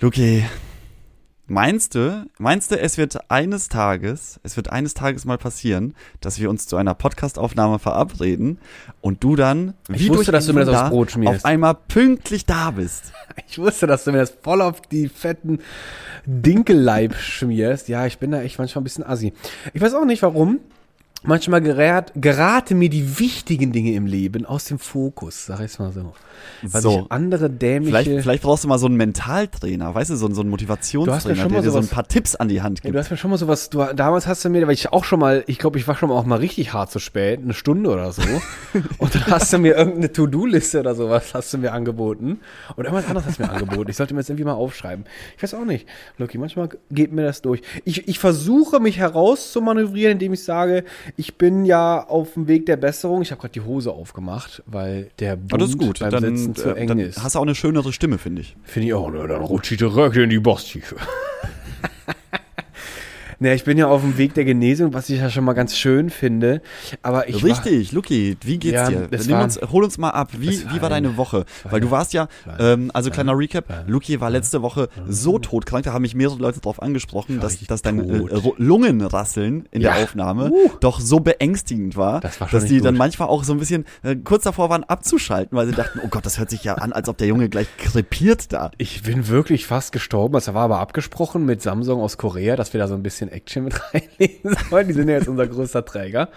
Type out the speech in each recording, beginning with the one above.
Luki, meinst du, meinst du, es wird eines Tages, es wird eines Tages mal passieren, dass wir uns zu einer Podcastaufnahme verabreden und du dann, Ich wie wusste, dass du mir das aufs Brot schmierst. auf einmal pünktlich da bist? Ich wusste, dass du mir das voll auf die fetten Dinkelleib schmierst. Ja, ich bin da echt manchmal ein bisschen assi. Ich weiß auch nicht warum. Manchmal gerät, geraten mir die wichtigen Dinge im Leben aus dem Fokus, sag ich's mal so. Weil So. ich andere dämliche... Vielleicht, vielleicht brauchst du mal so einen Mentaltrainer, weißt du, so, einen- so einen Motivationstrainer, der dir so ein paar Tipps an die Hand Ja, gibt. du hast mir schon mal sowas, du, damals hast du mir, weil ich auch schon mal, ich glaube, ich war schon mal auch mal richtig hart zu spät, eine Stunde oder so. und dann hast du mir irgendeine To-Do-Liste oder sowas hast du mir angeboten. Und irgendwas anderes hast du mir angeboten. Ich sollte mir jetzt irgendwie mal aufschreiben. Ich weiß auch nicht. Lucky, manchmal geht mir das durch. Ich, ich versuche mich herauszumanövrieren, indem ich sage, ich bin ja auf dem Weg der Besserung. Ich habe gerade die Hose aufgemacht, weil der Bund Aber das ist gut, beim dann, Sitzen zu äh, eng dann ist. hast du auch eine schönere Stimme, finde ich. Finde ich auch, ne, dann rutscht die Röcke in die Bosstiefe. Ne, ich bin ja auf dem Weg der Genesung, was ich ja schon mal ganz schön finde. Aber ich war, Richtig, Luki, wie geht's Ja, dir? Nimm war- uns, hol uns mal ab, wie, war wie war eine- deine Woche? war Weil du warst ja, ähm, also kleiner Recap, Luki war letzte Woche so todkrank, da haben mich mehrere Leute drauf angesprochen, war dass, dass dein tot. äh, Ru- Lungenrasseln in Ja. der Aufnahme Uh. doch so beängstigend war, Das war dass die dann gut. manchmal auch so ein bisschen äh, kurz davor waren abzuschalten, weil sie dachten, oh Gott, das hört sich ja an, als ob der Junge gleich krepiert da. ich bin wirklich fast gestorben. Das war aber abgesprochen mit Samsung aus Korea, dass wir da so ein bisschen Action mit reinlegen sollen. Die sind ja jetzt unser größter Träger.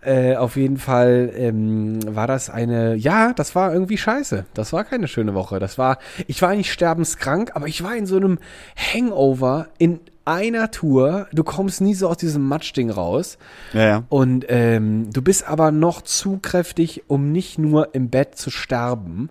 Äh, auf jeden Fall ähm, war das eine, ja, das war irgendwie scheiße. Das war keine schöne Woche. Das war, ich war nicht sterbenskrank, aber ich war in so einem Hangover in einer Tour. Du kommst nie so aus diesem Matschding raus. Ja, ja. Und ähm, du bist aber noch zu kräftig, um nicht nur im Bett zu sterben.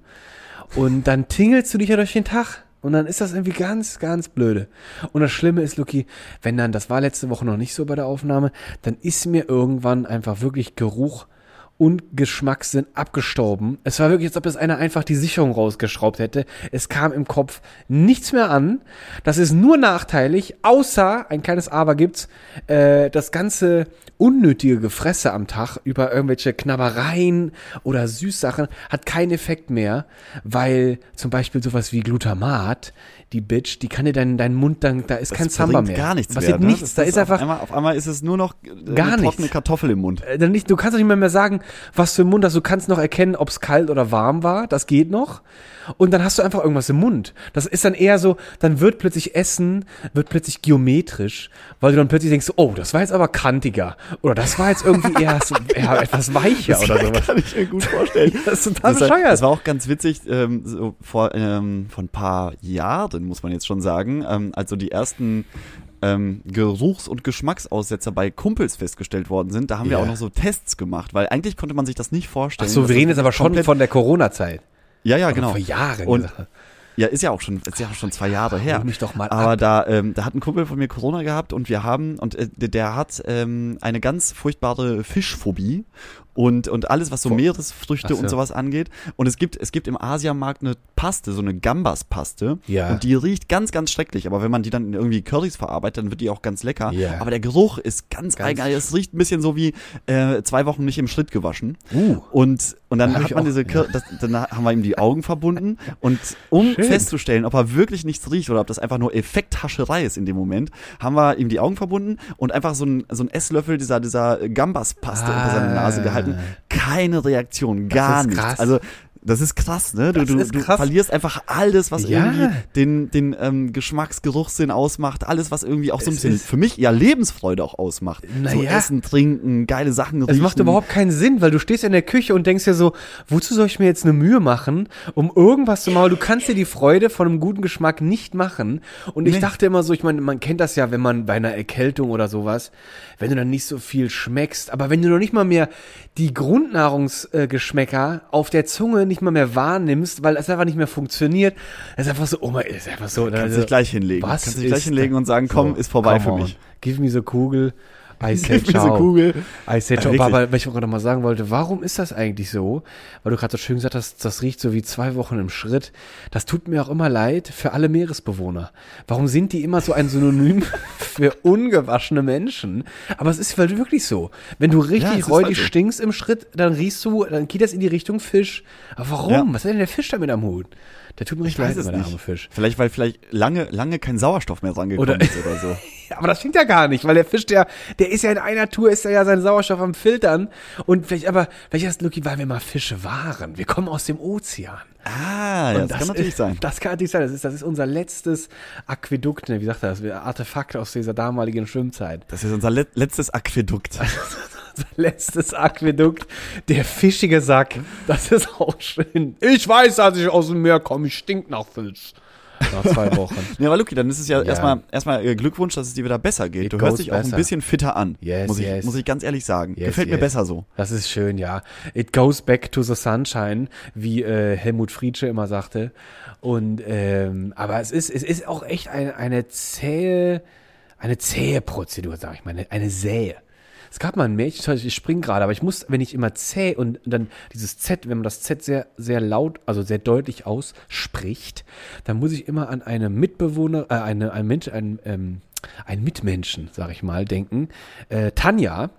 Und dann tingelst du dich ja durch den Tag. Und dann ist das irgendwie ganz, ganz blöde. Und das Schlimme ist, Luki, wenn dann, das war letzte Woche noch nicht so bei der Aufnahme, dann ist mir irgendwann einfach wirklich Geruch und Geschmackssinn abgestorben. Es war wirklich, als ob das einer einfach die Sicherung rausgeschraubt hätte. Es kam im Kopf nichts mehr an. Das ist nur nachteilig, außer ein kleines Aber gibt's, äh, das ganze unnötige Gefresse am Tag über irgendwelche Knabbereien oder Süßsachen hat keinen Effekt mehr, weil zum Beispiel sowas wie Glutamat, die Bitch, die kann dir deinen, deinen Mund dann, da ist kein Das Samba bringt mehr. gar nichts Passiert mehr. ne? nichts, Das da ist auf einfach, Einmal, auf einmal ist es nur noch äh, Gar eine nichts. trockene Kartoffel im Mund. äh, dann nicht, du kannst doch nicht mehr, mehr sagen, was für ein Mund hast. Du kannst noch erkennen, ob es kalt oder warm war. Das geht noch. Und dann hast du einfach irgendwas im Mund. Das ist dann eher so, dann wird plötzlich Essen, wird plötzlich geometrisch, weil du dann plötzlich denkst, oh, das war jetzt aber kantiger. Oder das war jetzt irgendwie eher, so, eher etwas weicher oder sowas. kann ich mir gut vorstellen. Das ist total Das, war- bescheuert. das war auch ganz witzig, ähm, so vor, ähm, vor ein paar Jahren, muss man jetzt schon sagen, ähm, als so die ersten ähm, Geruchs- und Geschmacksaussetzer bei Kumpels festgestellt worden sind, da haben wir Ja. auch noch so Tests gemacht, weil eigentlich konnte man sich das nicht vorstellen. Ach so, wir reden jetzt aber schon von der Corona-Zeit. Ja, ja, genau. Vor Jahren. Und-. Ja, ist ja auch schon, ist ja auch schon zwei Jahre her. Hol mich doch mal Aber ab. da, ähm, da hat ein Kumpel von mir Corona gehabt und wir haben, und äh, der- der hat ähm, eine ganz furchtbare Fischphobie und, und alles, was so Meeresfrüchte Ach und sowas angeht. Und es gibt, es gibt im Asiamarkt eine Paste, so eine Gambas-Paste. Ja. Und die riecht ganz, ganz schrecklich. Aber wenn man die dann in irgendwie Currys verarbeitet, dann wird die auch ganz lecker. Ja. Aber der Geruch ist ganz, Ganz eigenartig. Es riecht ein bisschen so wie äh, zwei Wochen nicht im Schritt gewaschen. Uh. Und, und dann Da hat man auch- diese, das, dann haben wir ihm die Augen verbunden und um Schön. festzustellen, ob er wirklich nichts riecht oder ob das einfach nur Effekthascherei ist in dem Moment, haben wir ihm die Augen verbunden und einfach so ein, so ein Esslöffel dieser, dieser Gambas-Paste unter seine Nase Ah. Gehalten. Keine Reaktion, gar nichts. krass. Also, das ist krass, ne? Du, Das du, du krass. verlierst einfach alles, was Ja. irgendwie den, den ähm, Geschmacksgeruchssinn ausmacht, alles, was irgendwie auch so ein Es bisschen für mich ja Lebensfreude auch ausmacht. So Naja. Essen, Trinken, geile Sachen riechen. Es macht überhaupt keinen Sinn, weil du stehst in der Küche und denkst dir so, wozu soll ich mir jetzt eine Mühe machen, um irgendwas zu machen? Du kannst dir die Freude von einem guten Geschmack nicht machen. Und ich Nee. dachte immer so, ich meine, man kennt das ja, wenn man bei einer Erkältung oder sowas, wenn du dann nicht so viel schmeckst, aber wenn du noch nicht mal mehr die Grundnahrungsgeschmäcker auf der Zunge nicht mal mehr wahrnimmst, weil es einfach nicht mehr funktioniert, das ist einfach so, oh mein, ist einfach so. Kannst also, dich gleich hinlegen. was Kannst dich gleich hinlegen und sagen, komm, So, ist vorbei für on. mich. Give me so Kugel. I mir so ciao. Google. I Ja, ciao. aber, aber was ich gerade mal sagen wollte, warum ist das eigentlich so? Weil du gerade so schön gesagt hast, das riecht so wie zwei Wochen im Schritt. Das tut mir auch immer leid für alle Meeresbewohner. Warum sind die immer so ein Synonym für ungewaschene Menschen? Aber es ist halt wirklich so. Wenn du Ja, richtig ist räudig halt stinkst im Schritt, dann riechst du, dann geht das in die Richtung Fisch. Aber warum? Ja. Was hat denn der Fisch damit am Hut? Der tut mir Ich richtig leid, der arme. Fisch. Vielleicht, weil vielleicht lange, lange kein Sauerstoff mehr dran gekommen Oder- ist oder so. Aber das stimmt ja gar nicht, weil der Fisch, der, der ist ja in einer Tour, ist er ja seinen Sauerstoff am Filtern. Und vielleicht, aber, vielleicht ist Lucky, weil wir mal Fische waren. Wir kommen aus dem Ozean. Ah, ja, Und das, kann natürlich ist, sein. Das kann natürlich sein. Das ist, das ist unser letztes Aquädukt, ne, wie sagt er das? Artefakt aus dieser damaligen Schwimmzeit. Das ist unser let letztes Aquädukt. Unser letztes Aquädukt. Der fischige Sack. Das ist auch schön. Ich weiß, dass ich aus dem Meer komme. Ich stink nach Fisch. Nach zwei Wochen. Ja, aber Luki, dann ist es ja, Ja. erstmal erstmal äh, Glückwunsch, dass es dir wieder besser geht. It du hörst dich auch ein besser. bisschen fitter an. Yes, muss, ich, yes. muss ich ganz ehrlich sagen. Yes, Gefällt mir besser so. Das ist schön, ja. It goes back to the sunshine, wie äh, Helmut Friedsche immer sagte. Und ähm, aber es ist es ist auch echt eine eine zähe eine zähe Prozedur, sag ich mal, eine, eine Sähe. Es gab mal ein Mädchen, ich spring gerade, aber ich muss, wenn ich immer zäh und dann dieses Z, wenn man das Z sehr, sehr laut, also sehr deutlich ausspricht, dann muss ich immer an eine Mitbewohner, äh, eine, ein Mensch, ein, ähm, ein Mitmenschen, sag ich mal, denken. Äh, Tanja,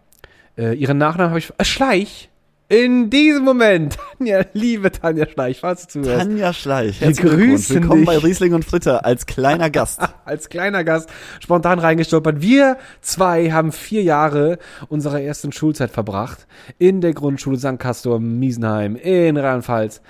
äh, ihren Nachnamen habe ich. Äh, Schleich! In diesem Moment, Tanja, liebe Tanja Schleich, falls du zuhörst. Tanja Schleich, grüßen Willkommen dich. bei Riesling und Fritter als kleiner Gast. als kleiner Gast spontan reingestolpert. Wir zwei haben vier Jahre unserer ersten Schulzeit verbracht in der Grundschule St. Castor Miesenheim in Rheinland-Pfalz.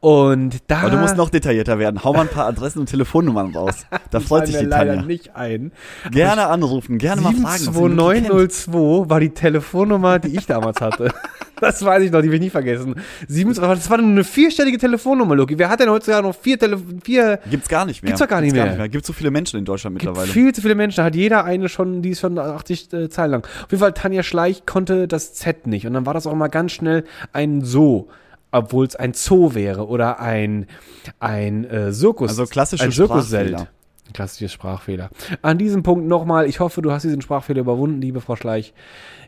Und da Aber du musst noch detaillierter werden. Hau mal ein paar Adressen und Telefonnummern raus. Da freut sich die leider Tanja. nicht ein. Gerne anrufen, gerne mal fragen. ob sie Luki kennt. 72902 war die Telefonnummer, die ich damals hatte. Das weiß ich noch, die will ich nie vergessen. 27, aber das war eine vierstellige Telefonnummer, Loki. Wer hat denn heutzutage noch vier Tele vier Gibt's gar nicht mehr. Gibt's doch gar nicht mehr. Gibt's so viele Menschen in Deutschland gibt mittlerweile. viel zu viele Menschen, da hat jeder eine schon, die ist schon 80 äh, Zeilen lang. Auf jeden Fall, Tanja Schleich konnte das Z nicht. Und dann war das auch immer ganz schnell ein So, obwohl es ein Zoo wäre oder ein, ein äh, Zirkus. Also klassische ein Zirkuszelt. Sprachfehler. Klassisches Sprachfehler. An diesem Punkt nochmal, ich hoffe, du hast diesen Sprachfehler überwunden, liebe Frau Schleich.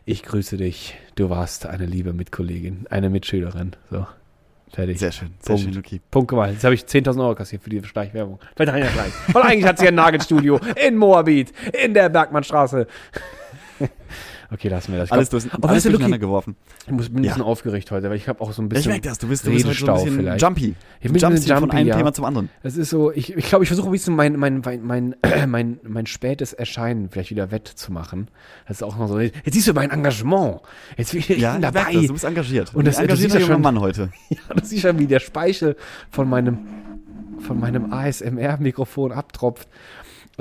Ich grüße dich. Du warst eine liebe Mitkollegin, eine Mitschülerin. So, fertig. Sehr schön, sehr Punkt. schön, Luki. Punkt gemacht. Jetzt habe ich 10.000 Euro kassiert für die Schleichwerbung. Bei Tanja Schleich. Weil eigentlich hat sie ein Nagelstudio in Moabit, in der Bergmannstraße. Okay, lassen wir das. Ich Alles, glaub- durch, Aber alles durcheinander Luki, geworfen. ich muss, bin ein Ja. bisschen aufgeregt heute, weil ich habe auch so ein Ich bisschen. merke das, du bist, du bist so ein bisschen vielleicht. jumpy. Ich bin bisschen hier von jumpy, einem ja. Thema zum anderen. Das ist so, ich, ich glaube, ich versuche ein bisschen mein, mein, mein, mein, mein, mein spätes Erscheinen vielleicht wieder wettzumachen. Das ist auch noch so. Jetzt siehst du mein Engagement. Jetzt bin ich Ja, ich dabei. merke das, du bist engagiert. Und das- engagierter ja schon- Mann heute. Ja, du siehst schon, wie der Speichel von meinem, von meinem ASMR-Mikrofon abtropft.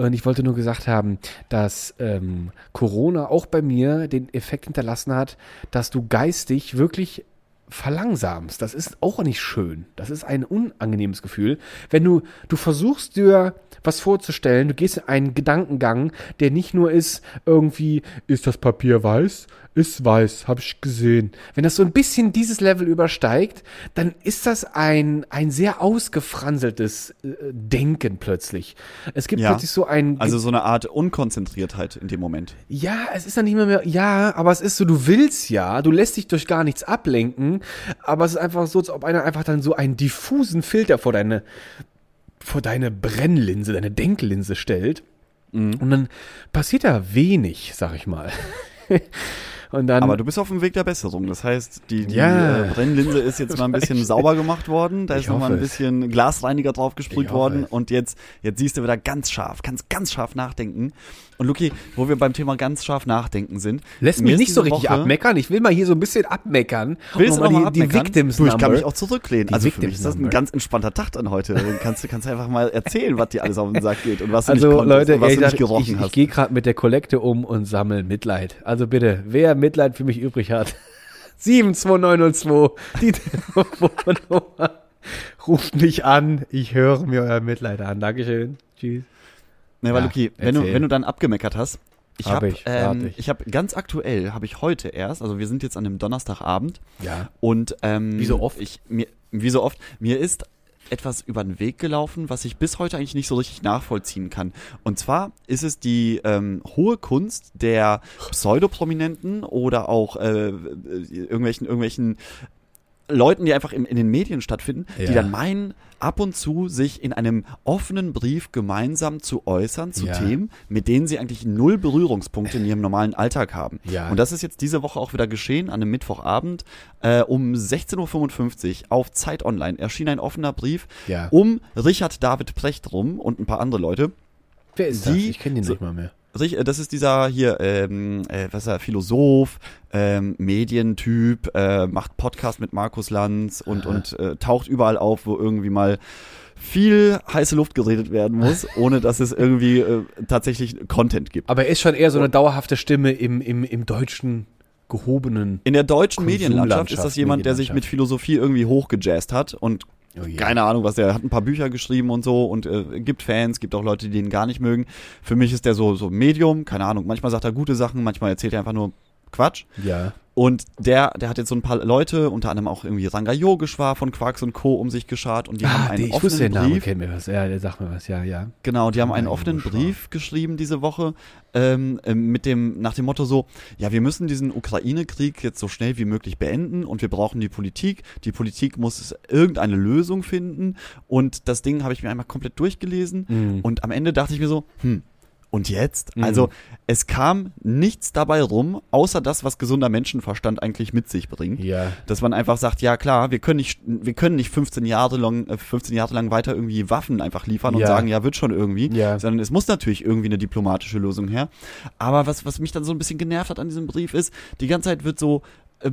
Und ich wollte nur gesagt haben, dass ähm, Corona auch bei mir den Effekt hinterlassen hat, dass du geistig wirklich verlangsamst. Das ist auch nicht schön. Das ist ein unangenehmes Gefühl. Wenn du, du versuchst dir was vorzustellen, du gehst in einen Gedankengang, der nicht nur ist, irgendwie, ist das Papier weiß? Ist weiß, habe ich gesehen. Wenn das so ein bisschen dieses Level übersteigt, dann ist das ein, ein sehr ausgefranseltes äh, Denken plötzlich. Es gibt Ja. plötzlich so ein Also so eine Art Unkonzentriertheit in dem Moment. ja, es ist dann nicht mehr, mehr, ja, aber es ist so, du willst ja, du lässt dich durch gar nichts ablenken, aber es ist einfach so, als ob einer einfach dann so einen diffusen Filter vor deine, vor deine Brennlinse, deine Denklinse stellt. Mhm. Und dann passiert da wenig, sag ich mal. Und dann, Aber du bist auf dem Weg der Besserung. Das heißt, die, die Ja. äh, Brennlinse ist jetzt mal ein bisschen sauber gemacht worden. Da Ich ist noch mal ein bisschen Glasreiniger drauf gesprüht Ich worden. es. Und jetzt, jetzt siehst du wieder ganz scharf, kannst ganz scharf nachdenken. Und Luki, wo wir beim Thema ganz scharf nachdenken sind. lässt mich nicht so richtig Woche- abmeckern. Ich will mal hier so ein bisschen abmeckern. Willst du mal die, die? Victims Du, ich kann mich auch zurücklehnen. Die also für mich Victims ist das ein ganz entspannter Tag dann heute. Dann kannst du kannst einfach mal erzählen, was dir alles auf den Sack geht und was du Also nicht konntest Leute, und was ehrlich du nicht gerochen ich, ich hast. gehe gerade mit der Kollekte um und sammle Mitleid. Also bitte, wer Mitleid für mich übrig hat, 72902, die Telefonnummer. Ruft mich an, ich höre mir euer Mitleid an. Dankeschön. Tschüss. Ne, weil Ja, Luki, wenn du, wenn du dann abgemeckert hast, ich Hab habe ich, ähm, ich. ich habe ganz aktuell habe ich heute erst, also wir sind jetzt an einem Donnerstagabend Ja. und ähm, Wie so oft? Ich, mir, wie so oft, mir ist etwas über den Weg gelaufen, was ich bis heute eigentlich nicht so richtig nachvollziehen kann. Und zwar ist es die ähm, hohe Kunst der Pseudoprominenten oder auch äh, irgendwelchen, irgendwelchen Leuten, die einfach in, in den Medien stattfinden, Ja. die dann meinen, ab und zu sich in einem offenen Brief gemeinsam zu äußern zu Ja. Themen, mit denen sie eigentlich null Berührungspunkte in ihrem normalen Alltag haben. Ja. Und das ist jetzt diese Woche auch wieder geschehen, an einem Mittwochabend. Äh, um 16.55 Uhr auf Zeit Online erschien ein offener Brief um Richard David Precht rum und ein paar andere Leute. Wer ist die- das? Ich kenne den so- nicht mal mehr. Rich- äh, Das ist dieser hier, ähm, äh, was ist er, Philosoph, ähm, Medientyp, äh, macht Podcast mit Markus Lanz und, und äh, taucht überall auf, wo irgendwie mal viel heiße Luft geredet werden muss, ohne dass es irgendwie äh, tatsächlich Content gibt. Aber er ist schon eher so eine dauerhafte Stimme im, im, im deutschen gehobenen. In der deutschen Medienlandschaft ist das jemand, der sich mit Philosophie irgendwie hochgejazzt hat und Oh keine Ahnung, was der hat ein paar Bücher geschrieben und so und äh, gibt Fans, gibt auch Leute, die den gar nicht mögen. Für mich ist der so so Medium, keine Ahnung. Manchmal sagt er gute Sachen, manchmal erzählt er einfach nur Quatsch. Ja. Und der, der hat jetzt so ein paar Leute, unter anderem auch irgendwie Ranga Yogeshwar von Quarks und Co. um sich geschart und die haben Ah, einen die, den offenen Namen, Brief. kennt mir was. Ja, der sagt mir was, ja, ja. Genau, die haben einen offenen. Brief geschrieben diese Woche ähm, ähm, mit dem nach dem Motto so, ja, wir müssen diesen Ukraine-Krieg jetzt so schnell wie möglich beenden und wir brauchen die Politik. Die Politik muss irgendeine Lösung finden und das Ding habe ich mir einmal komplett durchgelesen Mhm. und am Ende dachte ich mir so, hm, und jetzt? Mhm. Also es kam nichts dabei rum, außer das, was gesunder Menschenverstand eigentlich mit sich bringt. Ja. Dass man einfach sagt, ja klar, wir können nicht, wir können nicht 15 Jahre lang, äh, 15 Jahre lang weiter irgendwie Waffen einfach liefern und Ja. sagen, ja, wird schon irgendwie. Ja. Sondern es muss natürlich irgendwie eine diplomatische Lösung her. Aber was, was mich dann so ein bisschen genervt hat an diesem Brief ist, die ganze Zeit wird so äh,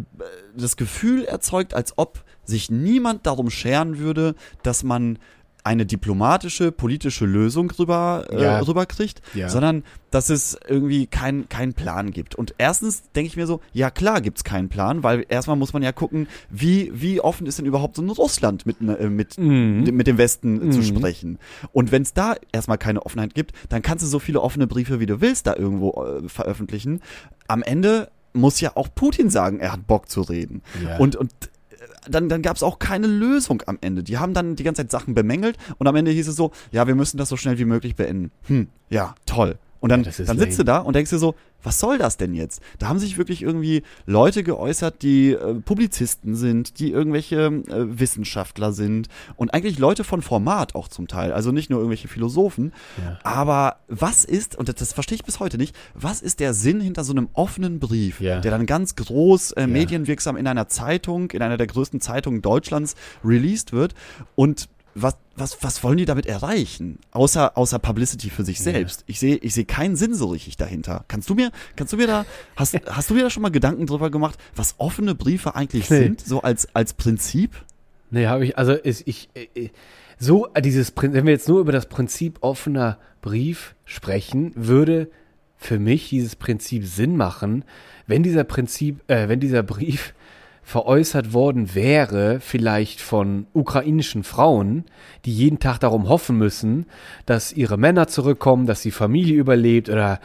das Gefühl erzeugt, als ob sich niemand darum scheren würde, dass man eine diplomatische, politische Lösung rüber, äh, Ja. rüberkriegt, Ja. sondern dass es irgendwie keinen keinen Plan gibt. Und erstens denke ich mir so, ja klar gibt's keinen Plan, weil erstmal muss man ja gucken, wie, wie offen ist denn überhaupt so ein Russland mit, ne- äh, mit, Mhm. dem- mit dem Westen äh, zu Mhm. sprechen. Und wenn es da erstmal keine Offenheit gibt, dann kannst du so viele offene Briefe, wie du willst, da irgendwo äh, veröffentlichen. Am Ende muss ja auch Putin sagen, er hat Bock zu reden. Ja. Und, und äh, dann, dann gab es auch keine Lösung am Ende. Die haben dann die ganze Zeit Sachen bemängelt und am Ende hieß es so, ja, wir müssen das so schnell wie möglich beenden. Hm, ja, toll. Und dann, Ja, dann sitzt du lame. da und denkst dir so, was soll das denn jetzt? Da haben sich wirklich irgendwie Leute geäußert, die äh, Publizisten sind, die irgendwelche äh, Wissenschaftler sind und eigentlich Leute von Format auch zum Teil, also nicht nur irgendwelche Philosophen. Ja. Aber was ist, und das, das verstehe ich bis heute nicht, was ist der Sinn hinter so einem offenen Brief, Ja. der dann ganz groß äh, medienwirksam in einer Zeitung, in einer der größten Zeitungen Deutschlands released wird und was, was, was wollen die damit erreichen? Außer, außer Publicity für sich selbst. Ich sehe, ich sehe keinen Sinn so richtig dahinter. Kannst du mir, kannst du mir da, hast, hast du dir da schon mal Gedanken drüber gemacht, was offene Briefe eigentlich Nee. sind? So als, als Prinzip? Nee, habe ich, also ist, ich, äh, so äh, dieses, wenn wir jetzt nur über das Prinzip offener Brief sprechen, würde für mich dieses Prinzip Sinn machen, wenn dieser Prinzip, äh, wenn dieser Brief veräußert worden wäre, vielleicht von ukrainischen Frauen, die jeden Tag darum hoffen müssen, dass ihre Männer zurückkommen, dass die Familie überlebt oder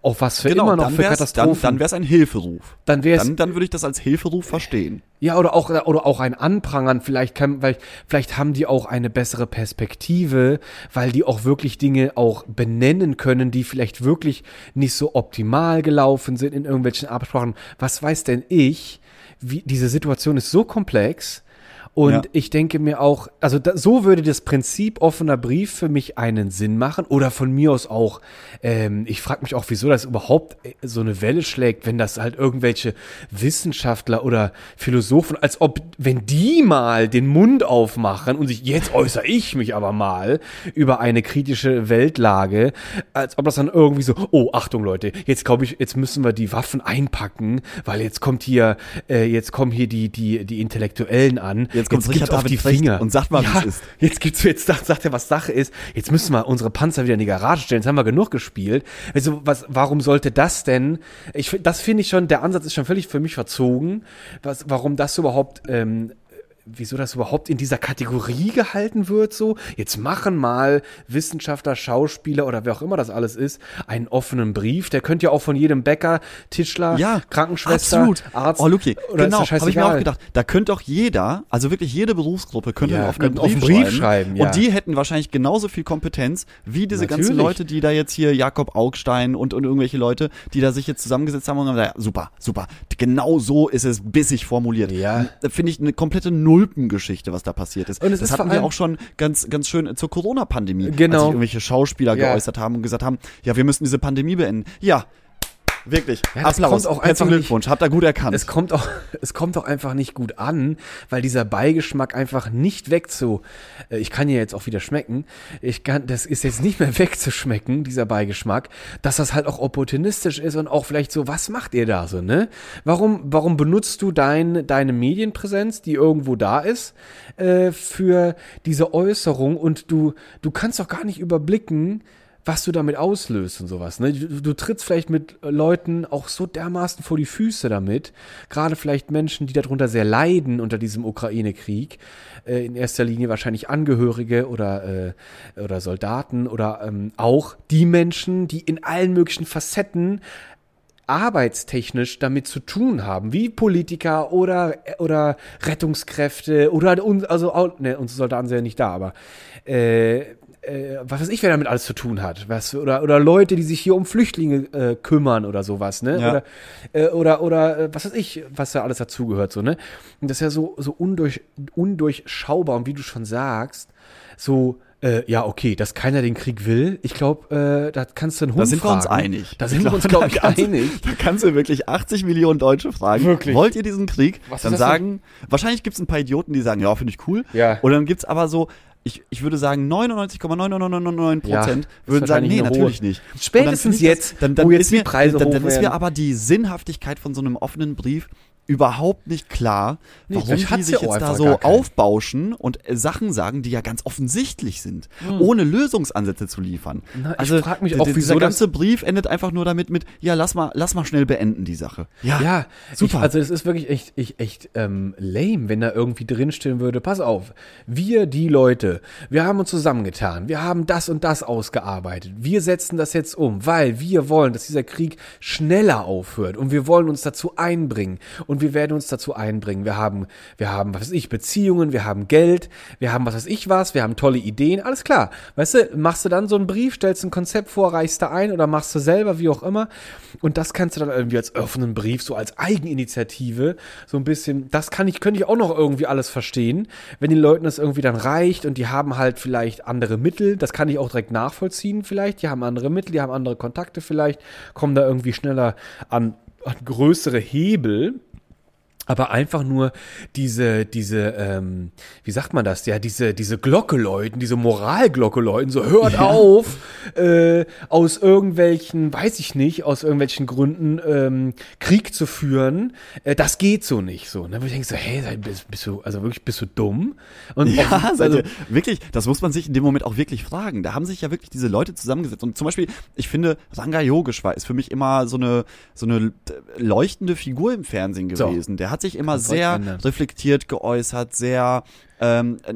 auf was für immer noch Genau, dann für wär's, dann, Katastrophen. dann wär's ein Hilferuf. Dann wär's- dann, dann würde ich das als Hilferuf verstehen. Ja, oder auch, oder auch ein Anprangern, vielleicht kann, weil, vielleicht haben die auch eine bessere Perspektive, weil die auch wirklich Dinge auch benennen können, die vielleicht wirklich nicht so optimal gelaufen sind in irgendwelchen Absprachen. Was weiß denn ich? Wie, diese Situation ist so komplex. Und Ja. ich denke mir auch, also da, so würde das Prinzip offener Brief für mich einen Sinn machen. Oder von mir aus auch, ähm, ich frage mich auch, wieso das überhaupt äh, so eine Welle schlägt, wenn das halt irgendwelche Wissenschaftler oder Philosophen, als ob, wenn die mal den Mund aufmachen und sich, jetzt äußere ich mich aber mal über eine kritische Weltlage, als ob das dann irgendwie so, oh, Achtung Leute, jetzt glaube ich, jetzt müssen wir die Waffen einpacken, weil jetzt kommt hier, äh, jetzt kommen hier die, die, die Intellektuellen an. Jetzt kommt gibt's Richard auf die Finger. und sagt mal, ja, wie's ist. Jetzt gibt's jetzt sagt, er, was Sache ist. Jetzt müssen wir unsere Panzer wieder in die Garage stellen. Jetzt haben wir genug gespielt. Also was, warum sollte das denn? Ich, das finde ich schon. Der Ansatz ist schon völlig für mich verzogen. Was, warum das überhaupt ähm, wieso das überhaupt in dieser Kategorie gehalten wird, so. Jetzt machen mal Wissenschaftler, Schauspieler oder wer auch immer das alles ist, einen offenen Brief. Der könnte ja auch von jedem Bäcker, Tischler, Ja, Krankenschwester, absolut. Arzt. Oh, Luki, oder genau, habe ich mir auch gedacht. Da könnte doch jeder, also wirklich jede Berufsgruppe, könnte Ja, einen offenen Brief, einen Brief schreiben. schreiben, ja. Und die hätten wahrscheinlich genauso viel Kompetenz wie diese ganzen Natürlich. Leute, die da jetzt hier Jakob Augstein und, und irgendwelche Leute, die da sich jetzt zusammengesetzt haben und haben gesagt, super, super. Genau so ist es bissig formuliert. Ja. Finde ich eine komplette Nulpengeschichte, was da passiert ist. Und das ist hatten wir auch schon ganz, ganz schön zur Corona-Pandemie, Genau. als sich irgendwelche Schauspieler Ja. geäußert haben und gesagt haben, ja, wir müssen diese Pandemie beenden. Ja, wirklich. Ja, Applaus. kommt auch Herzlichen einfach nicht- Glückwunsch. Habt ihr gut erkannt. Es kommt auch, es kommt auch einfach nicht gut an, weil dieser Beigeschmack einfach nicht wegzu, äh, ich kann ja jetzt auch wieder schmecken, ich kann, das ist jetzt nicht mehr wegzuschmecken, dieser Beigeschmack, dass das halt auch opportunistisch ist und auch vielleicht so, was macht ihr da so, ne? Warum, warum benutzt du dein, deine Medienpräsenz, die irgendwo da ist, äh, für diese Äußerung und du, du kannst doch gar nicht überblicken, was du damit auslöst und sowas. Ne? Du, du trittst vielleicht mit Leuten auch so dermaßen vor die Füße damit. Gerade vielleicht Menschen, die darunter sehr leiden unter diesem Ukraine-Krieg. Äh, in erster Linie wahrscheinlich Angehörige oder, äh, oder Soldaten oder ähm, auch die Menschen, die in allen möglichen Facetten arbeitstechnisch damit zu tun haben, wie Politiker oder, oder Rettungskräfte oder also ne, unsere Soldaten sind ja nicht da, aber äh, äh, was weiß ich, wer damit alles zu tun hat, was oder oder Leute, die sich hier um Flüchtlinge äh, kümmern oder sowas, ne? Ja. Oder äh, oder oder äh, was weiß ich, was da alles dazugehört, so ne? Und das ist ja so so undurch, undurchschaubar und wie du schon sagst, so äh, ja, okay, dass keiner den Krieg will. Ich glaube, äh, da kannst du einen Hund Da sind wir uns fragen. einig. Da sind wir uns, glaube ich, einig. Da kannst du wirklich 80 Millionen Deutsche fragen, Wirklich. wollt ihr diesen Krieg? Was dann sagen, wahrscheinlich gibt es ein paar Idioten, die sagen, ja, finde ich cool. Ja. Und dann gibt's aber so, ich, ich würde sagen, 99,9999 Ja, Prozent ist würden sagen, nee, hohe- natürlich nicht. Spätestens jetzt, das, dann, dann wo jetzt ist die mir, dann, dann ist mir aber die Sinnhaftigkeit von so einem offenen Brief überhaupt nicht klar, Nee, warum vielleicht die sich ja jetzt da so aufbauschen und äh, Sachen sagen, die ja ganz offensichtlich sind, ohne Lösungsansätze zu liefern. Hm. Na, ich also frag mich auch, wieso dieser das- ganze Brief endet einfach nur damit mit, ja, lass mal, lass mal schnell beenden die Sache. Ja, super. Ich, also es ist wirklich echt, echt, echt ähm, lame, wenn da irgendwie drinstehen würde, pass auf, wir, die Leute, wir haben uns zusammengetan, wir haben das und das ausgearbeitet, wir setzen das jetzt um, weil wir wollen, dass dieser Krieg schneller aufhört und wir wollen uns dazu einbringen und wir werden uns dazu einbringen. Wir haben, wir haben, was weiß ich, Beziehungen, wir haben Geld, wir haben was weiß ich was, wir haben tolle Ideen, alles klar. Weißt du, machst du dann so einen Brief, stellst ein Konzept vor, reichst du ein oder machst du selber, wie auch immer. Und das kannst du dann irgendwie als offenen Brief, so als Eigeninitiative, so ein bisschen, das kann ich, könnte ich auch noch irgendwie alles verstehen, wenn den Leuten das irgendwie dann reicht und die haben halt vielleicht andere Mittel, das kann ich auch direkt nachvollziehen vielleicht, die haben andere Mittel, die haben andere Kontakte vielleicht, kommen da irgendwie schneller an, an größere Hebel. Aber einfach nur diese, diese, ähm, wie sagt man das? Ja, diese, diese Glocke läuten, diese Moralglocke läuten, so hört auf, äh, aus irgendwelchen, weiß ich nicht, aus irgendwelchen Gründen ähm, Krieg zu führen. Äh, das geht so nicht so. Ne? Wo ich denke so, hey, bist, bist du, also wirklich, bist du dumm? Und Ja, offen- also, wirklich, das muss man sich in dem Moment auch wirklich fragen. Da haben sich ja wirklich diese Leute zusammengesetzt. Und zum Beispiel, ich finde, Ranga Yogeshwar ist für mich immer so eine, so eine leuchtende Figur im Fernsehen So. gewesen. Der hat sich immer sehr reflektiert geäußert, sehr, ähm, äh,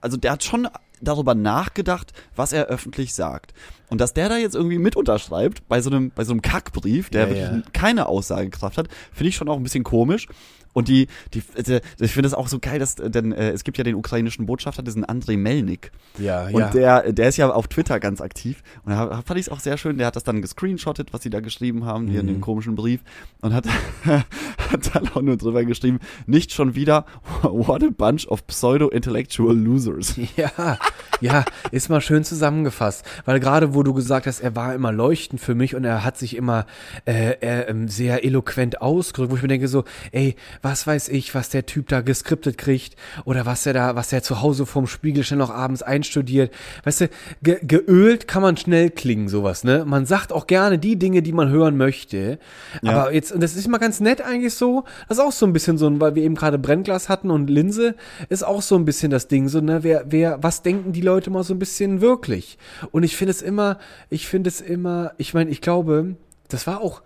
also der hat schon darüber nachgedacht, was er öffentlich sagt. Und dass der da jetzt irgendwie mit unterschreibt bei so einem, bei so einem Kackbrief, der Ja, wirklich ja. keine Aussagekraft hat, finde ich schon auch ein bisschen komisch. Und die, die, äh, ich finde das auch so geil, dass, äh, denn äh, es gibt ja den ukrainischen Botschafter, diesen Andrei Melnik. ja, Und ja. der, der ist ja auf Twitter ganz aktiv. Und da fand ich es auch sehr schön. Der hat das dann gescreenshottet, was sie da geschrieben haben, hier in Mhm. dem komischen Brief. Und hat, hat dann auch nur drüber geschrieben, nicht schon wieder, what a bunch of pseudo-intellectual losers. Ja, ja, ist mal schön zusammengefasst. Weil gerade wo du gesagt hast, er war immer leuchtend für mich und er hat sich immer äh, ähm, sehr eloquent ausgedrückt, wo ich mir denke so, ey, was weiß ich, was der Typ da geskriptet kriegt oder was er da, was er zu Hause vorm Spiegel schnell noch abends einstudiert. Weißt du, ge geölt kann man schnell klingen, sowas, ne? Man sagt auch gerne die Dinge, die man hören möchte. Ja. Aber jetzt, und das ist mal ganz nett eigentlich so, das ist auch so ein bisschen so, ein- weil wir eben gerade Brennglas hatten und Linse, ist auch so ein bisschen das Ding, so, ne, wer, wer, was denken die Leute mal so ein bisschen wirklich? Und ich finde es immer, ich finde es immer, ich meine, ich glaube, das war auch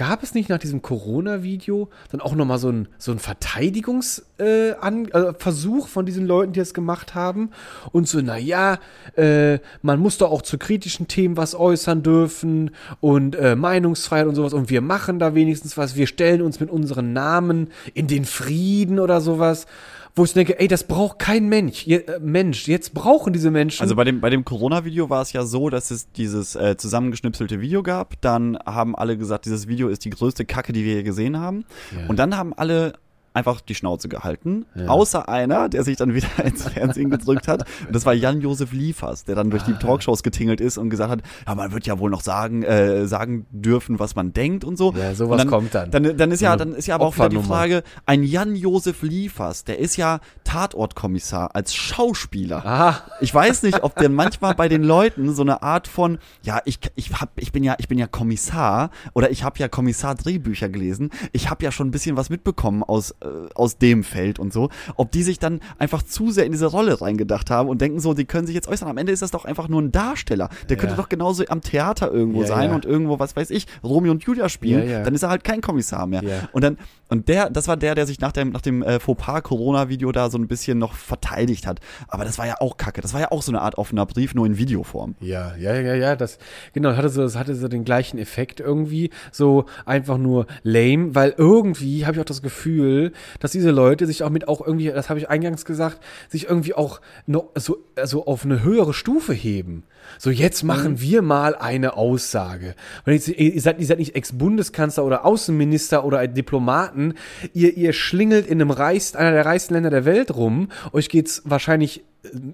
gab es nicht nach diesem Corona-Video dann auch nochmal so ein, so ein Verteidigungsversuch äh, äh, von diesen Leuten, die das gemacht haben? Und so, naja, äh, man muss doch auch zu kritischen Themen was äußern dürfen und äh, Meinungsfreiheit und sowas. Und wir machen da wenigstens was. Wir stellen uns mit unseren Namen in den Frieden oder sowas wo ich denke, ey, das braucht kein Mensch. Je, äh, Mensch, jetzt brauchen diese Menschen. Also bei dem, bei dem Corona-Video war es ja so, dass es dieses äh, zusammengeschnipselte Video gab. Dann haben alle gesagt, dieses Video ist die größte Kacke, die wir je gesehen haben. Ja. Und dann haben alle einfach die Schnauze gehalten. Ja. Außer einer, der sich dann wieder ins Fernsehen gedrückt hat. Und das war Jan-Josef Liefers, der dann durch die Talkshows getingelt ist und gesagt hat, ja, man wird ja wohl noch sagen, äh, sagen dürfen, was man denkt und so. Ja, sowas dann, kommt dann. Dann, dann ist ja, dann ist ja aber auch wieder die. Frage, ein Jan-Josef Liefers, der ist ja Tatortkommissar als Schauspieler. Aha. Ich weiß nicht, ob der manchmal bei den Leuten so eine Art von, ja, ich, ich, hab, ich bin ja, ich bin ja Kommissar oder ich habe ja Kommissar-Drehbücher gelesen. Ich habe ja schon ein bisschen was mitbekommen aus, aus dem Feld und so. Ob die sich dann einfach zu sehr in diese Rolle reingedacht haben und denken so, die können sich jetzt äußern. Am Ende ist das doch einfach nur ein Darsteller. Der könnte Ja. doch genauso am Theater irgendwo Ja, sein ja. und irgendwo, was weiß ich, Romeo und Julia spielen. Dann ist er halt kein Kommissar mehr. Und dann, und der, das war der, der sich nach dem, nach dem äh, Fauxpas-Corona-Video da so ein bisschen noch verteidigt hat. Aber das war ja auch kacke. Das war ja auch so eine Art offener Brief, nur in Videoform. Ja, ja, ja, ja, das, genau, hatte so, das hatte so den gleichen Effekt irgendwie, so einfach nur lame, weil irgendwie habe ich auch das Gefühl, dass diese Leute sich auch mit auch irgendwie, das habe ich eingangs gesagt, sich irgendwie auch noch so, also auf eine höhere Stufe heben. So, jetzt machen wir mal eine Aussage. Und jetzt, ihr seid, ihr seid nicht Ex-Bundeskanzler oder Außenminister oder Diplomaten, ihr, ihr schlingelt in einem reichsten, einer der reichsten Länder der Welt rum, euch geht's wahrscheinlich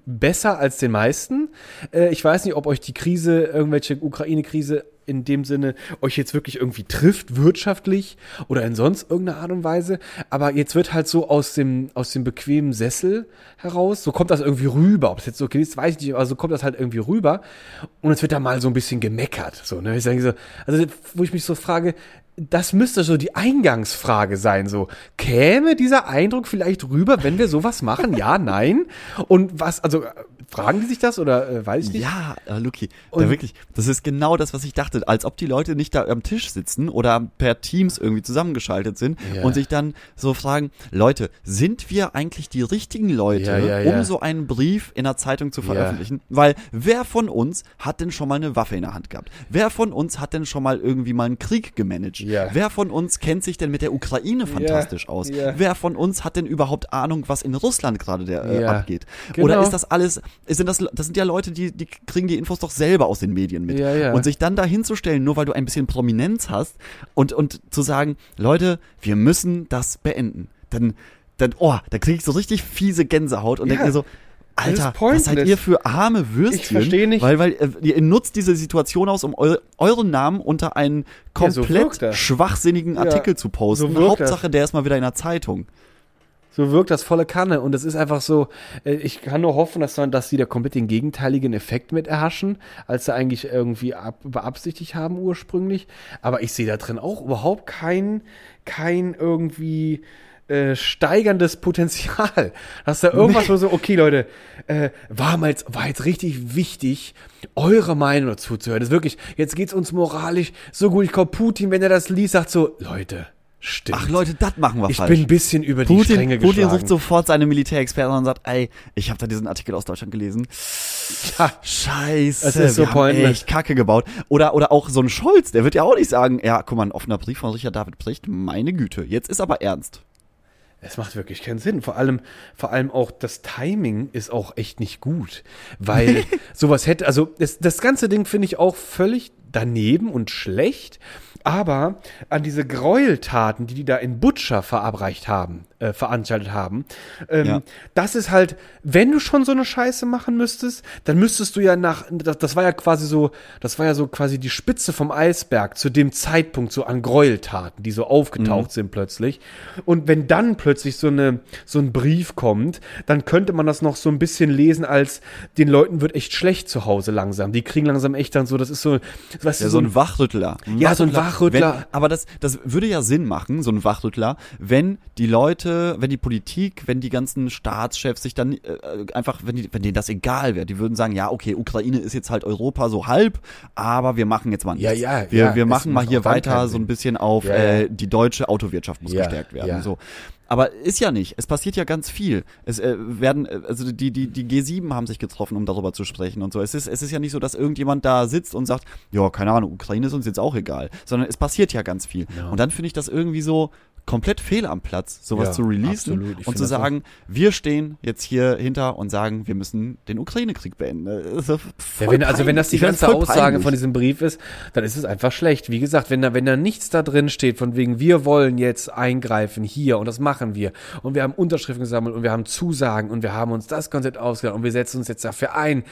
besser als den meisten. Äh, ich weiß nicht, ob euch die Krise, irgendwelche Ukraine-Krise in dem Sinne euch jetzt wirklich irgendwie trifft, wirtschaftlich oder in sonst irgendeiner Art und Weise. Aber jetzt wird halt so aus dem, aus dem bequemen Sessel heraus, so kommt das irgendwie rüber. Ob es jetzt so okay ist, weiß ich nicht, aber so kommt das halt irgendwie rüber. Und es wird da mal so ein bisschen gemeckert. So, ne? Ich so, also, wo ich mich so frage, das müsste so die Eingangsfrage sein. So, käme dieser Eindruck vielleicht rüber, wenn wir sowas machen? Ja, nein? Und was, also, fragen die sich das oder äh, weiß ich nicht? Ja, äh, Luki, da wirklich, das ist genau das, was ich dachte, als ob die Leute nicht da am Tisch sitzen oder per Teams irgendwie zusammengeschaltet sind Ja. und sich dann so fragen, Leute, sind wir eigentlich die richtigen Leute, Ja, ja, ja. um so einen Brief in der Zeitung zu veröffentlichen? Weil wer von uns hat denn schon mal eine Waffe in der Hand gehabt? Wer von uns hat denn schon mal irgendwie mal einen Krieg gemanagt? Ja. Wer von uns kennt sich denn mit der Ukraine fantastisch aus? Ja. Wer von uns hat denn überhaupt Ahnung, was in Russland gerade der, äh, abgeht? Genau. Oder ist das alles, sind das, das sind ja Leute, die, die kriegen die Infos doch selber aus den Medien mit. Und sich dann da hinzustellen, nur weil du ein bisschen Prominenz hast und, und zu sagen, Leute, wir müssen das beenden. Dann, dann, oh, da kriege ich so richtig fiese Gänsehaut und denke mir so, Alter, was seid ihr für arme Würstchen? Ich versteh nicht. Weil, weil äh, ihr nutzt diese Situation aus, um eu euren Namen unter einen Ja, so komplett wirkt das. schwachsinnigen Ja, Artikel zu posten. so Hauptsache, der ist mal wieder in der Zeitung. So wirkt das volle Kanne und es ist einfach so, äh, ich kann nur hoffen, dass, man, dass sie da komplett den gegenteiligen Effekt mit erhaschen, als sie eigentlich irgendwie ab, beabsichtigt haben ursprünglich. Aber ich sehe da drin auch überhaupt kein, kein irgendwie äh, steigerndes Potenzial. Dass da irgendwas, wo so, okay Leute, äh, war, mal jetzt, war jetzt richtig wichtig, eure Meinung dazu zu hören. Das ist wirklich, jetzt geht's uns moralisch so gut. Ich glaube, Putin, wenn er das liest, sagt so, Leute, stimmt. Ach Leute, das machen wir ich falsch. bin ein bisschen über die Stränge Putin, Putin geschlagen. sucht sofort seine Militärexperten und sagt, ey, ich habe da diesen Artikel aus Deutschland gelesen. Ja. Scheiße, Es ist so wir haben echt Kacke gebaut. Oder, oder auch so ein Scholz, der wird ja auch nicht sagen, ja, guck mal, ein offener Brief von Richard David Precht, meine Güte, jetzt ist aber ernst. Es macht wirklich keinen Sinn. Vor allem, vor allem auch das Timing ist auch echt nicht gut. Weil sowas hätte, also das, das ganze Ding finde ich auch völlig daneben und schlecht. Aber an diese Gräueltaten, die die da in Butcher verabreicht haben, äh, veranstaltet haben, ähm, Ja. das ist halt, wenn du schon so eine Scheiße machen müsstest, dann müsstest du ja nach, das, das war ja quasi so, das war ja so quasi die Spitze vom Eisberg zu dem Zeitpunkt so an Gräueltaten, die so aufgetaucht sind plötzlich. Und wenn dann plötzlich so eine, so ein Brief kommt, dann könnte man das noch so ein bisschen lesen als, den Leuten wird echt schlecht zu Hause langsam. Die kriegen langsam echt dann so, das ist so, weißt Ja, du, so ein Wachrüttler. Ja, so ein Wachrüttler. Wenn, aber das, das würde ja Sinn machen, so ein Wachrüttler, wenn die Leute, wenn die Politik, wenn die ganzen Staatschefs sich dann äh, einfach, wenn, die, wenn denen das egal wäre, die würden sagen, ja, okay, Ukraine ist jetzt halt Europa so halb, aber wir machen jetzt mal nichts. Ja, ja, wir, ja, wir machen mal hier weiter so ein bisschen auf, Ja, ja. äh, die deutsche Autowirtschaft muss gestärkt werden. So. Aber ist ja nicht. Es passiert ja ganz viel. Es äh, werden, äh, also die, die, die G7 haben sich getroffen, um darüber zu sprechen und so. Es ist, es ist ja nicht so, dass irgendjemand da sitzt und sagt, ja, keine Ahnung, Ukraine ist uns jetzt auch egal. Sondern es passiert ja ganz viel. Ja. Und dann finde ich das irgendwie so komplett fehl am Platz, sowas Ja, zu releasen und zu sagen, wir stehen jetzt hier hinter und sagen, wir müssen den Ukraine-Krieg beenden. Ja, wenn, also wenn das die ganze Aussage peinlich. von diesem Brief ist, dann ist es einfach schlecht. Wie gesagt, wenn da, wenn da nichts da drin steht, von wegen, wir wollen jetzt eingreifen hier und das machen wir und wir haben Unterschriften gesammelt und wir haben Zusagen und wir haben uns das Konzept ausgedacht und wir setzen uns jetzt dafür ein.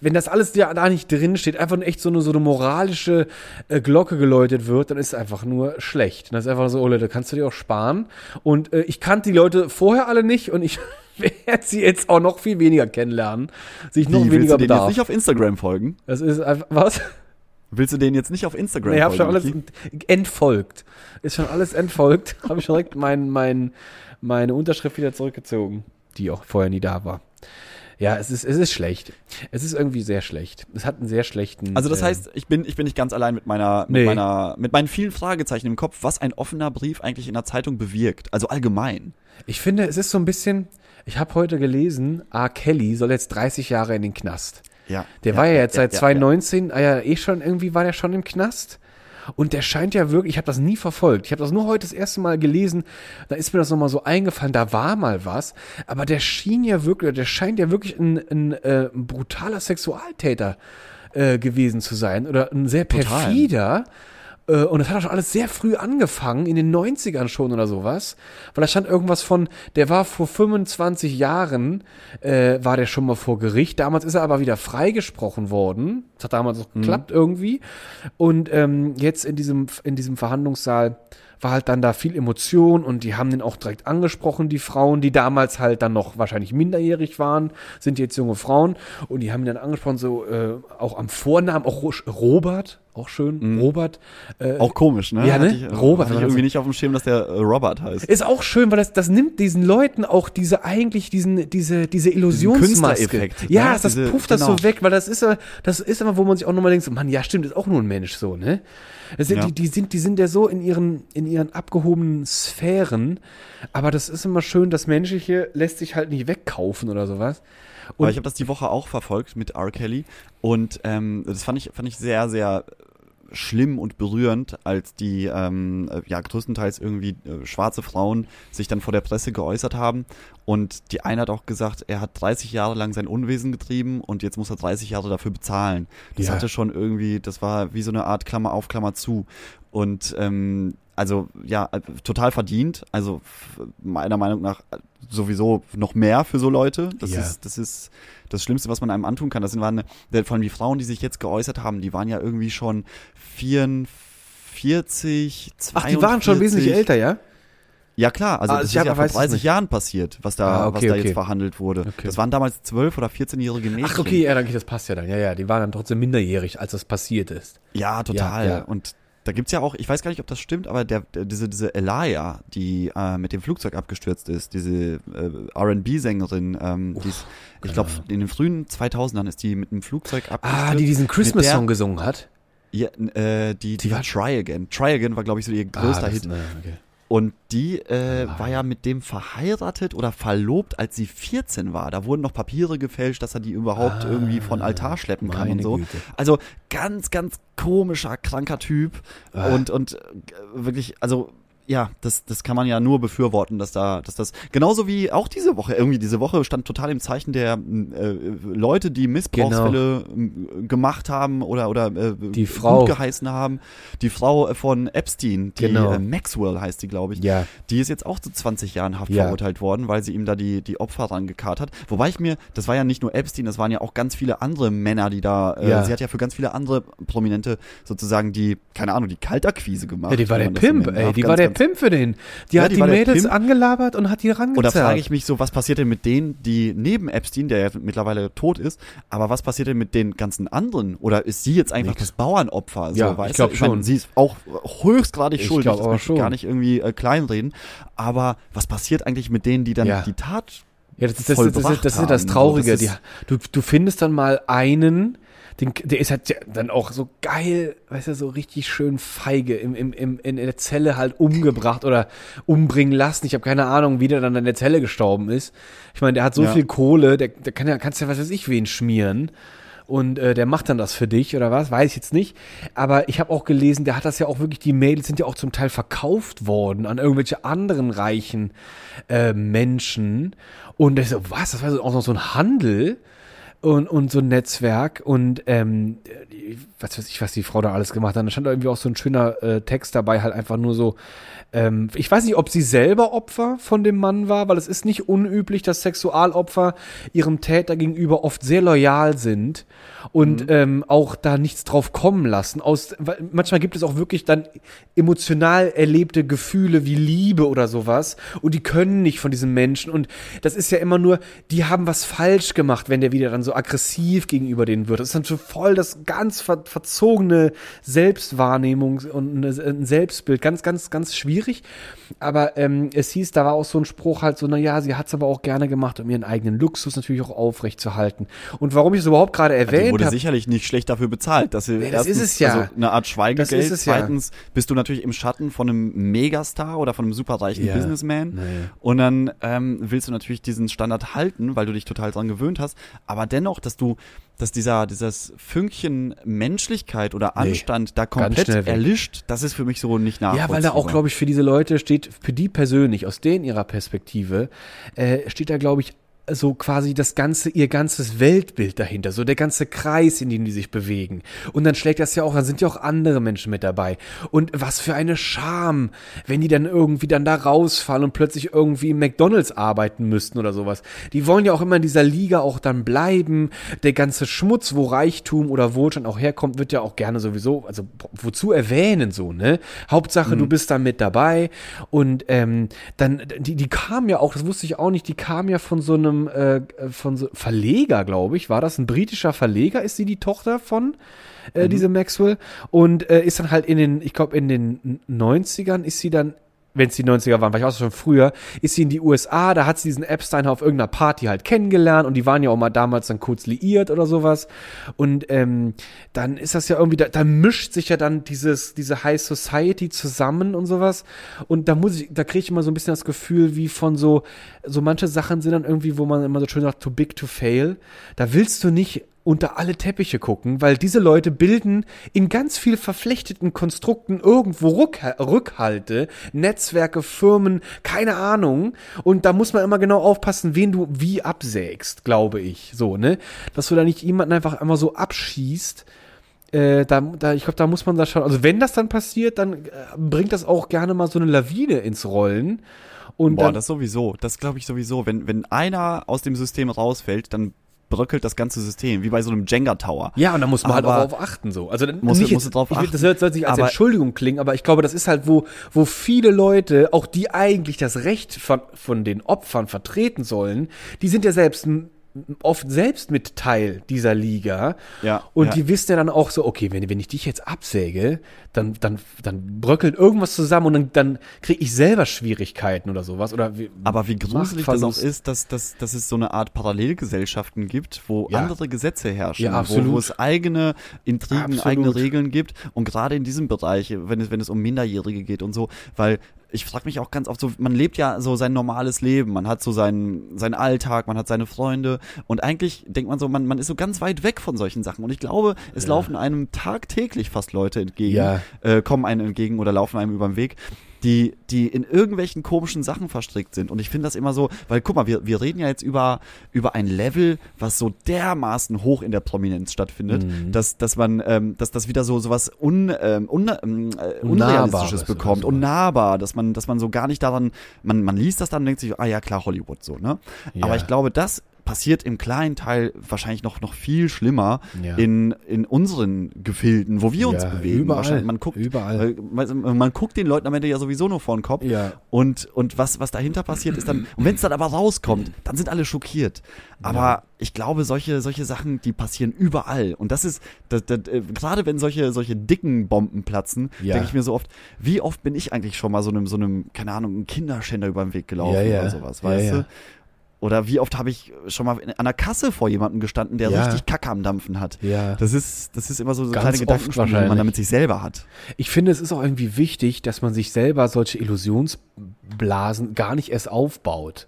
Wenn das alles ja da nicht drin steht, einfach nur echt so eine, so eine moralische äh, Glocke geläutet wird, dann ist es einfach nur schlecht. Das ist einfach so, oh Leute, kannst du dir auch sparen. Und äh, ich kannte die Leute vorher alle nicht und ich werde sie jetzt auch noch viel weniger kennenlernen. Sich noch Wie, willst weniger du denen jetzt nicht auf Instagram folgen? Das ist einfach, was? Willst du denen jetzt nicht auf Instagram Nee, ich habe schon alles entfolgt. Ist schon alles entfolgt. habe ich schon direkt mein, mein, meine Unterschrift wieder zurückgezogen, die auch vorher nie da war. Ja, es ist, es ist schlecht. Es ist irgendwie sehr schlecht. Es hat einen sehr schlechten. Also das äh, heißt, ich bin, ich bin nicht ganz allein mit meiner, mit Nee. meiner, mit meinen vielen Fragezeichen im Kopf, was ein offener Brief eigentlich in der Zeitung bewirkt. Also allgemein. ich finde, es ist so ein bisschen. Ich habe heute gelesen, R. Kelly soll jetzt 30 Jahre in den Knast. Ja. Der war ja jetzt seit ja, 2019, ah ja, eh schon, irgendwie war der schon im Knast. Und der scheint ja wirklich, ich habe das nie verfolgt. Ich habe das nur heute das erste Mal gelesen. Da ist mir das nochmal so eingefallen, da war mal was. Aber der schien ja wirklich, der scheint ja wirklich ein, ein, äh, brutaler Sexualtäter äh, gewesen zu sein. Oder ein sehr Total. perfider. Äh, Und das hat auch schon alles sehr früh angefangen, in den 90ern schon oder sowas. Weil da stand irgendwas von, der war vor 25 Jahren, äh, war der schon mal vor Gericht. Damals ist er aber wieder freigesprochen worden. Das hat damals auch geklappt irgendwie. Und ähm, jetzt in diesem, in diesem Verhandlungssaal war halt dann da viel Emotion und die haben den auch direkt angesprochen, die Frauen, die damals halt dann noch wahrscheinlich minderjährig waren, sind jetzt junge Frauen und die haben ihn dann angesprochen, so äh, auch am Vornamen, auch Ro- Robert, auch schön, Robert. Äh, Auch komisch, ne? Ja, ne? Ich, Robert, Hatte ich irgendwie nicht auf dem Schirm, dass der äh, Robert heißt. ist auch schön, weil das, das nimmt diesen Leuten auch diese eigentlich diesen diese diese Illusionsmaske. Ja, ne? das Diese- pufft das genau. so weg, weil das ist ja das ist immer, wo man sich auch nochmal denkt, so, Mann, ja stimmt, ist auch nur ein Mensch so, ne? Sind, Ja. die, die sind die sind ja so in ihren in ihren abgehobenen Sphären, aber das ist immer schön, das Menschliche lässt sich halt nicht wegkaufen oder sowas. Und Aber ich habe das die Woche auch verfolgt mit R. Kelly und ähm, das fand ich, fand ich sehr, sehr schlimm und berührend, als die ähm, äh, ja größtenteils irgendwie äh, schwarze Frauen sich dann vor der Presse geäußert haben und die eine hat auch gesagt, er hat 30 Jahre lang sein Unwesen getrieben und jetzt muss er 30 Jahre dafür bezahlen. Das Ja. hatte schon irgendwie, das war wie so eine Art Klammer auf Klammer zu und ähm, also ja äh, total verdient, also meiner Meinung nach äh, sowieso noch mehr für so Leute. Das Ja. ist das ist das Schlimmste, was man einem antun kann. Das sind waren, vor allem die Frauen, die sich jetzt geäußert haben, die waren ja irgendwie schon 44, 42. ach, die waren schon wesentlich älter, ja? Ja klar, also Ah, das ist ja vor weiß es 30 nicht. Jahren passiert, was da, Ah, okay, was da okay. jetzt verhandelt wurde. Okay. Das waren damals 12 oder 14-jährige Mädchen. Ach, okay, ja, danke, das passt ja dann. Ja, ja, die waren dann trotzdem minderjährig, als das passiert ist. Ja, total. Ja, ja. Und da gibt's ja auch, ich weiß gar nicht, ob das stimmt, aber der, der diese diese Elia, die äh, mit dem Flugzeug abgestürzt ist, diese äh, R&B-Sängerin, ähm, die ist, ich glaube, in den frühen 2000ern ist die mit einem Flugzeug abgestürzt. Ah, die diesen Christmas-Song gesungen hat. ja, äh, die, die, Die war- Try Again. Try Again war, glaube ich, so ihr größter ah, Hit. ne, okay. Und die äh, war ja mit dem verheiratet oder verlobt, als sie 14 war. Da wurden noch Papiere gefälscht, dass er die überhaupt Ah, irgendwie von Altar schleppen kann und so. Güte. Also ganz, ganz komischer, kranker Typ. Ah. Und, und äh, wirklich, also ja, das, das kann man ja nur befürworten, dass da, dass das, genauso wie auch diese Woche, irgendwie diese Woche stand total im Zeichen der äh, Leute, die Missbrauchsfälle äh, gemacht haben oder, oder äh, Genau. Die Frau. gut geheißen haben. Die Frau äh, von Epstein, die Genau. äh, Maxwell heißt die, glaube ich. Ja. Die ist jetzt auch zu 20 Jahren Haft Ja. verurteilt worden, weil sie ihm da die, die Opfer rangekarrt hat. Wobei ich mir, das war ja nicht nur Epstein, das waren ja auch ganz viele andere Männer, die da, äh, Ja. sie hat ja für ganz viele andere Prominente sozusagen die, keine Ahnung, die Kaltakquise gemacht. Ja, die war der Pimp, ey. Die war der Pimp für den. Die Ja, hat die die, Mädels angelabert und hat die rangezerrt. Und da frage ich mich so, was passiert denn mit denen, die neben Epstein, der ja mittlerweile tot ist, aber was passiert denn mit den ganzen anderen? Oder ist sie jetzt einfach Nix. das Bauernopfer? So, Ja, weißt ich glaub du? meine, schon. sie ist auch höchstgradig Ich schuldig, glaub das möchte ich schon. gar nicht irgendwie äh, kleinreden. Aber was passiert eigentlich mit denen, die dann Ja. die Tat Ja, das ist das, das, das, das, ist das Traurige. So, das Die, du, du findest dann mal einen, den, der ist halt dann auch so geil, weißt du, so richtig schön feige im, im, im, in der Zelle halt umgebracht oder umbringen lassen. Ich habe keine Ahnung, wie der dann in der Zelle gestorben ist. Ich meine, der hat so Ja. viel Kohle, der, der kann ja, kannst ja was weiß ich wen schmieren. Und äh, der macht dann das für dich oder was, weiß ich jetzt nicht. Aber ich habe auch gelesen, der hat das ja auch wirklich, die Mädels sind ja auch zum Teil verkauft worden an irgendwelche anderen reichen äh, Menschen. Und ich so, was, das war so- auch noch so ein Handel und, und so ein Netzwerk und ähm, was weiß ich, was die Frau da alles gemacht hat. Da stand irgendwie auch so ein schöner äh, Text dabei, halt einfach nur so, ähm, ich weiß nicht, ob sie selber Opfer von dem Mann war, weil es ist nicht unüblich, dass Sexualopfer ihrem Täter gegenüber oft sehr loyal sind und ähm, auch da nichts drauf kommen lassen. Aus, manchmal gibt es auch wirklich dann emotional erlebte Gefühle wie Liebe oder sowas und die können nicht von diesem Menschen und das ist ja immer nur, die haben was falsch gemacht, wenn der wieder dann so aggressiv gegenüber denen wird. Das ist dann so voll das ganz ver verzogene Selbstwahrnehmung und eine- ein Selbstbild. Ganz, ganz, ganz schwierig. Aber ähm, es hieß, da war auch so ein Spruch halt so, na ja, sie hat es aber auch gerne gemacht, um ihren eigenen Luxus natürlich auch aufrechtzuerhalten. Und warum ich es überhaupt gerade erwähnt wurde habe, sicherlich nicht schlecht dafür bezahlt, dass sie Nee, das ist erstens, es ja. also eine Art Schweigegeld, Das ist es ja. zweitens bist du natürlich im Schatten von einem Megastar oder von einem superreichen Ja. Businessman Nee. und dann ähm, willst du natürlich diesen Standard halten, weil du dich total dran gewöhnt hast, aber dennoch, dass du dass dieser dieses Fünkchen Menschlichkeit oder Nee, Anstand da ganz komplett erlischt, das ist für mich so nicht nachvollziehbar. Ja, weil da auch, glaube ich, für diese Leute steht, für die persönlich, aus denen ihrer Perspektive, äh, steht da, glaube ich, so quasi das ganze, ihr ganzes Weltbild dahinter, so der ganze Kreis, in dem die sich bewegen. Und dann schlägt das ja auch, dann sind ja auch andere Menschen mit dabei. Und was für eine Scham, wenn die dann irgendwie dann da rausfallen und plötzlich irgendwie im McDonalds arbeiten müssten oder sowas. Die wollen ja auch immer in dieser Liga auch dann bleiben. Der ganze Schmutz, wo Reichtum oder Wohlstand auch herkommt, wird ja auch gerne sowieso, also wozu erwähnen so, ne? Hauptsache, du bist da mit dabei. Und ähm, dann, die, die kam ja auch, das wusste ich auch nicht, die kam ja von so einem äh, von so Verleger, glaube ich. War das ein britischer Verleger? Ist sie die Tochter von äh, diese Maxwell? Und äh, ist dann halt in den, ich glaube, in den 90ern ist sie dann wenn es die 90er waren, war ich auch schon früher, ist sie in die USA, da hat sie diesen Epstein auf irgendeiner Party halt kennengelernt und die waren ja auch mal damals dann kurz liiert oder sowas. Und ähm, dann ist das ja irgendwie, da, da mischt sich ja dann dieses, diese High Society zusammen und sowas. Und da muss ich, da kriege ich immer so ein bisschen das Gefühl, wie von so, so manche Sachen sind dann irgendwie, wo man immer so schön sagt, too big to fail. Da willst du nicht unter alle Teppiche gucken, weil diese Leute bilden in ganz viel verflechteten Konstrukten irgendwo Rück Rückhalte, Netzwerke, Firmen, keine Ahnung. Und da muss man immer genau aufpassen, wen du wie absägst, glaube ich. So, ne? Dass du da nicht jemanden einfach einmal so abschießt. Äh, da, da, ich glaube, da muss man da schon, also wenn das dann passiert, dann äh, bringt das auch gerne mal so eine Lawine ins Rollen. Und Boah, das sowieso. Das glaube ich sowieso. Wenn, wenn einer aus dem System rausfällt, dann bröckelt das ganze System, wie bei so einem Jenga-Tower. Ja, und da muss man halt Aber- auch darauf achten, so. Also Muss- nicht muss jetzt, drauf ich achten. das soll, sich als Aber- Entschuldigung klingen, aber ich glaube, das ist halt, wo, wo viele Leute, auch die eigentlich das Recht von, von den Opfern vertreten sollen, die sind ja selbst oft selbst mit Teil dieser Liga. Ja, Und ja. die wissen ja dann auch so, okay, wenn, wenn ich dich jetzt absäge, dann, dann, dann bröckelt irgendwas zusammen und dann, dann kriege ich selber Schwierigkeiten oder sowas. Oder wie, Aber wie gruselig das auch ist, dass, dass, dass es so eine Art Parallelgesellschaften gibt, wo Ja. andere Gesetze herrschen, Ja, wo, wo es eigene Intrigen, Absolut. eigene Regeln gibt. Und gerade in diesem Bereich, wenn es, wenn es um Minderjährige geht und so, weil ich frage mich auch ganz oft so, man lebt ja so sein normales Leben, man hat so seinen, seinen Alltag, man hat seine Freunde und eigentlich denkt man so, man, man ist so ganz weit weg von solchen Sachen. Und ich glaube, es laufen einem tagtäglich fast Leute entgegen, Ja. Äh, kommen einem entgegen oder laufen einem über den Weg, die, die in irgendwelchen komischen Sachen verstrickt sind. Und ich finde das immer so, weil guck mal, wir, wir reden ja jetzt über, über ein Level, was so dermaßen hoch in der Prominenz stattfindet, Mhm. dass, dass man, ähm, dass das wieder so sowas un, ähm, un, äh, Unrealistisches bekommt, unnahbar, dass man, dass man so gar nicht daran, man, man liest das dann und denkt sich, ah ja klar, Hollywood so, ne? Ja. Aber ich glaube, das passiert im kleinen Teil wahrscheinlich noch, noch viel schlimmer Ja. in, in unseren Gefilden, wo wir uns Ja, bewegen. überall, man guckt, überall. Man, man guckt den Leuten am Ende ja sowieso nur vor den Kopf. Ja. Und, und was, was dahinter passiert ist dann, und wenn es dann aber rauskommt, dann sind alle schockiert. Aber ich glaube, solche, solche Sachen, die passieren überall. Und das ist, das, das, äh, gerade wenn solche, solche dicken Bomben platzen, denke ich mir so oft, wie oft bin ich eigentlich schon mal so einem, so einem, keine Ahnung, einem Kinderschänder über den Weg gelaufen oder sowas, weißt du? Oder wie oft habe ich schon mal an der Kasse vor jemandem gestanden, der Ja. richtig Kacke am Dampfen hat. Ja. Das ist, das ist immer so, so Ganz kleine Gedankenspiele, die man damit sich selber hat. Ich finde, es ist auch irgendwie wichtig, dass man sich selber solche Illusionsblasen gar nicht erst aufbaut.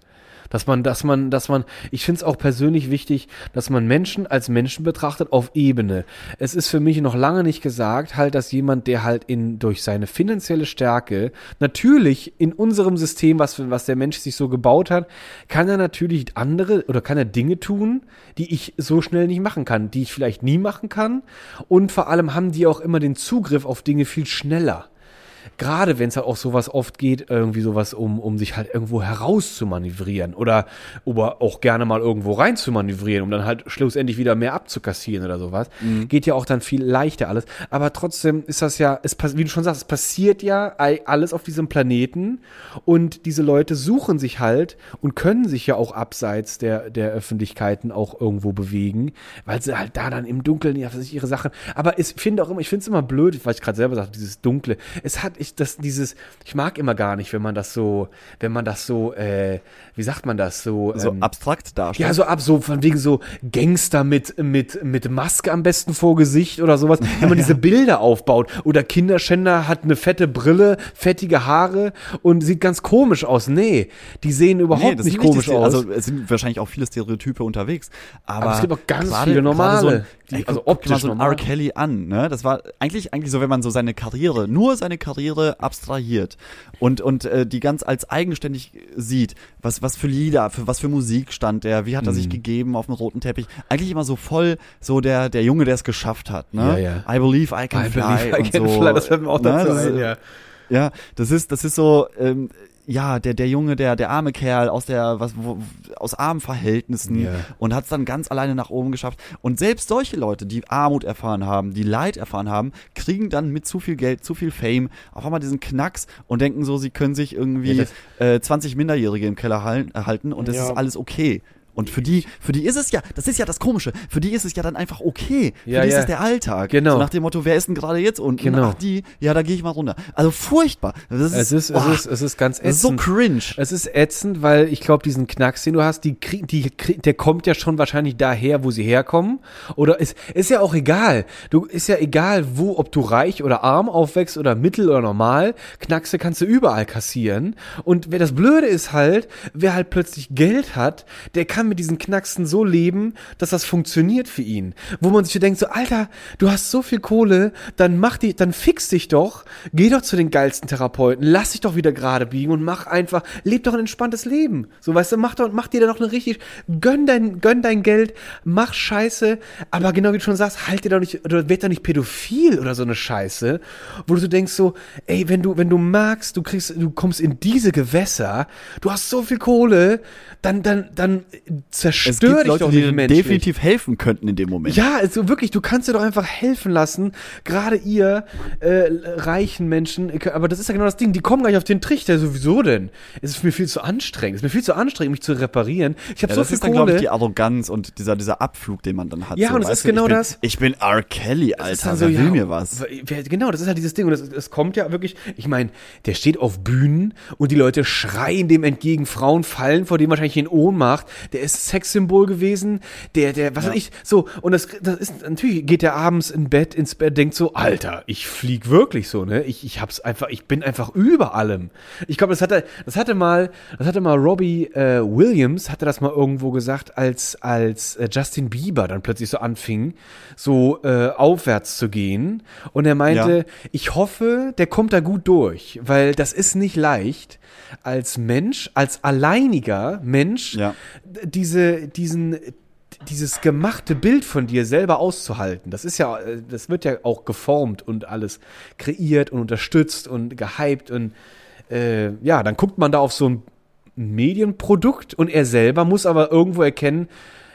Dass man, dass man, dass man, ich finde es auch persönlich wichtig, dass man Menschen als Menschen betrachtet auf Ebene. Es ist für mich noch lange nicht gesagt, halt, dass jemand, der halt in, durch seine finanzielle Stärke, natürlich in unserem System, was, was der Mensch sich so gebaut hat, kann er natürlich andere oder kann er Dinge tun, die ich so schnell nicht machen kann, die ich vielleicht nie machen kann. Und vor allem haben die auch immer den Zugriff auf Dinge viel schneller. Gerade wenn es halt auch sowas oft geht, irgendwie sowas, um, um sich halt irgendwo herauszumanövrieren oder, oder auch gerne mal irgendwo rein zu manövrieren, um dann halt schlussendlich wieder mehr abzukassieren oder sowas. Geht ja auch dann viel leichter alles. Aber trotzdem ist das ja, es, wie du schon sagst, es passiert ja alles auf diesem Planeten und diese Leute suchen sich halt und können sich ja auch abseits der, der Öffentlichkeiten auch irgendwo bewegen, weil sie halt da dann im Dunkeln ihre Sachen. Aber ich finde auch immer, ich finde es immer blöd, weil ich gerade selber sagte, dieses Dunkle. Es hat ich das dieses, ich mag immer gar nicht, wenn man das so, wenn man das so, äh, wie sagt man das so, So ähm, abstrakt darstellt. ja, so ab, so von wegen so Gangster mit, mit, mit Maske am besten vor Gesicht oder sowas. Wenn man diese Bilder aufbaut. Oder Kinderschänder hat eine fette Brille, fettige Haare und sieht ganz komisch aus. Nee, die sehen überhaupt das nicht komisch die, aus. Also es sind wahrscheinlich auch viele Stereotype unterwegs. Aber, Aber es gibt auch ganz gerade- viele normale, So ein, die- ey, also optisch mal so ein. R. Kelly an. Ne? Das war eigentlich, eigentlich so, wenn man so seine Karriere, nur seine Karriere abstrahiert und, und äh, die ganz als eigenständig sieht, was, was für Lieder, für was für Musik stand der, wie hat Mhm. er sich gegeben auf dem roten Teppich. Eigentlich immer so voll so der, der Junge, der es geschafft hat. Ne? Ja, ja. I believe I can I fly. believe I can so. fly, das fällt mir auch Ne? dazu ist- ein, ja. ja, das ist, das ist so, ähm, ja, der, der Junge, der, der arme Kerl aus der, was, wo, aus armen Verhältnissen Ja. und hat es dann ganz alleine nach oben geschafft. Und selbst solche Leute, die Armut erfahren haben, die Leid erfahren haben, kriegen dann mit zu viel Geld, zu viel Fame auf einmal diesen Knacks und denken so, sie können sich irgendwie Ja, äh, 20 Minderjährige im Keller hal- halten und das Ja. ist alles okay. Und für die, für die ist es ja, das ist ja das Komische, für die ist es ja dann einfach okay. Für Ja, die ist ja. es der Alltag. Genau. So nach dem Motto, wer ist denn gerade jetzt unten? Genau. Ach, die, ja, da gehe ich mal runter. Also furchtbar. Ist, Es ist, boah, es ist, es ist ganz das ist so ätzend. cringe. Es ist ätzend, weil ich glaube, diesen Knacks, den du hast, die, krieg- die, krieg- der kommt ja schon wahrscheinlich daher, wo sie herkommen. Oder ist, ist ja auch egal. Du, ist ja egal, wo, ob du reich oder arm aufwächst oder mittel oder normal. Knackse kannst du überall kassieren. Und wer das Blöde ist halt, wer halt plötzlich Geld hat, der kann mit diesen Knacksen so leben, dass das funktioniert für ihn. Wo man sich so denkt, so, Alter, du hast so viel Kohle, dann mach die, dann fix dich doch, geh doch zu den geilsten Therapeuten, lass dich doch wieder gerade biegen und mach einfach, leb doch ein entspanntes Leben. So, weißt du, mach doch, mach dir da noch eine richtig, gönn dein, gönn dein Geld, mach Scheiße, aber genau wie du schon sagst, halt dir doch nicht, oder werd doch nicht pädophil oder so eine Scheiße, wo du so denkst so, ey, wenn du, wenn du magst, du kriegst, du kommst in diese Gewässer, du hast so viel Kohle, dann, dann, dann zerstör Es gibt dich Leute, doch die nicht dir menschlich. definitiv helfen könnten in dem Moment. Ja, also wirklich, du kannst dir doch einfach helfen lassen. Gerade ihr äh, reichen Menschen, aber das ist ja genau das Ding, die kommen gar nicht auf den Trichter. Sowieso denn? Es ist mir viel zu anstrengend. Es ist mir viel zu anstrengend, mich zu reparieren. Ich habe Ja, so das viel ist dann, glaube Kohle. ich, die Arroganz und dieser, dieser Abflug, den man dann hat. Ja, so, und es ist genau ich bin, das. Ich bin R. Kelly, Alter. dann wer will ja, mir was? Genau, das ist halt dieses Ding. Und es, es kommt ja wirklich, ich meine, der steht auf Bühnen und die Leute schreien dem entgegen, Frauen fallen vor dem wahrscheinlich in Ohnmacht. Der ist Sexsymbol gewesen, der, der, was Ja. weiß ich, so, und das, das ist, natürlich geht der abends in Bett, ins Bett, denkt so, Alter, ich flieg wirklich so, ne? Ich, ich hab's einfach, ich bin einfach über allem. Ich glaube, das hatte, das hatte mal, das hatte mal Robbie äh, Williams, hatte das mal irgendwo gesagt, als, als äh, Justin Bieber dann plötzlich so anfing, so äh, aufwärts zu gehen. Und er meinte, Ja. ich hoffe, der kommt da gut durch, weil das ist nicht leicht, als Mensch, als alleiniger Mensch, Ja. diese, diesen, dieses gemachte Bild von dir selber auszuhalten. Das ist ja, äh, das wird ja auch geformt und alles kreiert und unterstützt und gehypt und äh, ja, dann guckt man da auf so ein ein Medienprodukt und er selber muss aber irgendwo erkennen,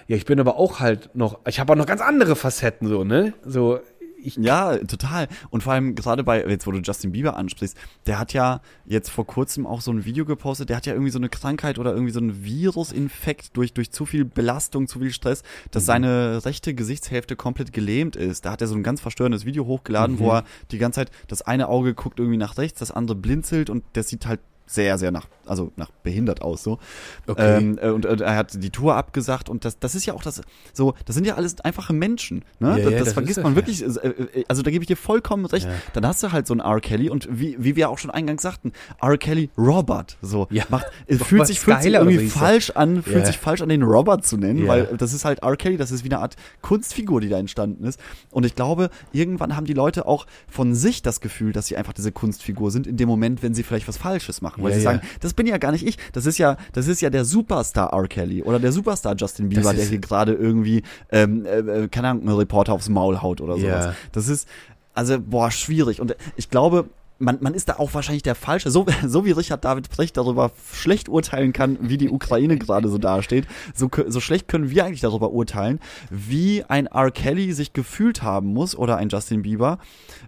ja, ich bin aber auch halt noch, ich habe auch noch ganz andere Facetten so, ne? So, ich Ja, total. Und vor allem gerade bei, jetzt wo du Justin Bieber ansprichst, der hat ja jetzt vor kurzem auch so ein Video gepostet, der hat ja irgendwie so eine Krankheit oder irgendwie so einen Virusinfekt durch, durch zu viel Belastung, zu viel Stress, dass seine rechte Gesichtshälfte komplett gelähmt ist. Da hat er so ein ganz verstörendes Video hochgeladen, wo er die ganze Zeit, das eine Auge guckt irgendwie nach rechts, das andere blinzelt und der sieht halt sehr, sehr nach, also nach behindert aus so. Okay. Ähm, äh, und, äh, er hat die Tour abgesagt und das, das ist ja auch das, so, das sind ja alles einfache Menschen, ne? Ja, das, ja, das das vergisst man das, wirklich, äh, äh, also da gebe ich dir vollkommen recht. Ja. Dann hast du halt so einen R. Kelly und wie, wie wir auch schon eingangs sagten, R. Kelly Robert, so, Ja. macht, fühlt sich, fühlt sich irgendwie so falsch an, fühlt Ja. sich falsch an, den Robert zu nennen, Ja. weil das ist halt R. Kelly, das ist wie eine Art Kunstfigur, die da entstanden ist. Und ich glaube, irgendwann haben die Leute auch von sich das Gefühl, dass sie einfach diese Kunstfigur sind, in dem Moment, wenn sie vielleicht was Falsches machen. Weil Ja, sie ja. sagen, das bin ja gar nicht ich, das ist ja, das ist ja der Superstar R. Kelly oder der Superstar Justin Bieber, der hier gerade irgendwie, ähm, äh, keine Ahnung, einen Reporter aufs Maul haut oder sowas. Das ist, also, boah, schwierig. Und ich glaube, man, man ist da auch wahrscheinlich der Falsche. So, so wie Richard David Brecht darüber schlecht urteilen kann, wie die Ukraine gerade so dasteht, so, so schlecht können wir eigentlich darüber urteilen, wie ein R. Kelly sich gefühlt haben muss oder ein Justin Bieber.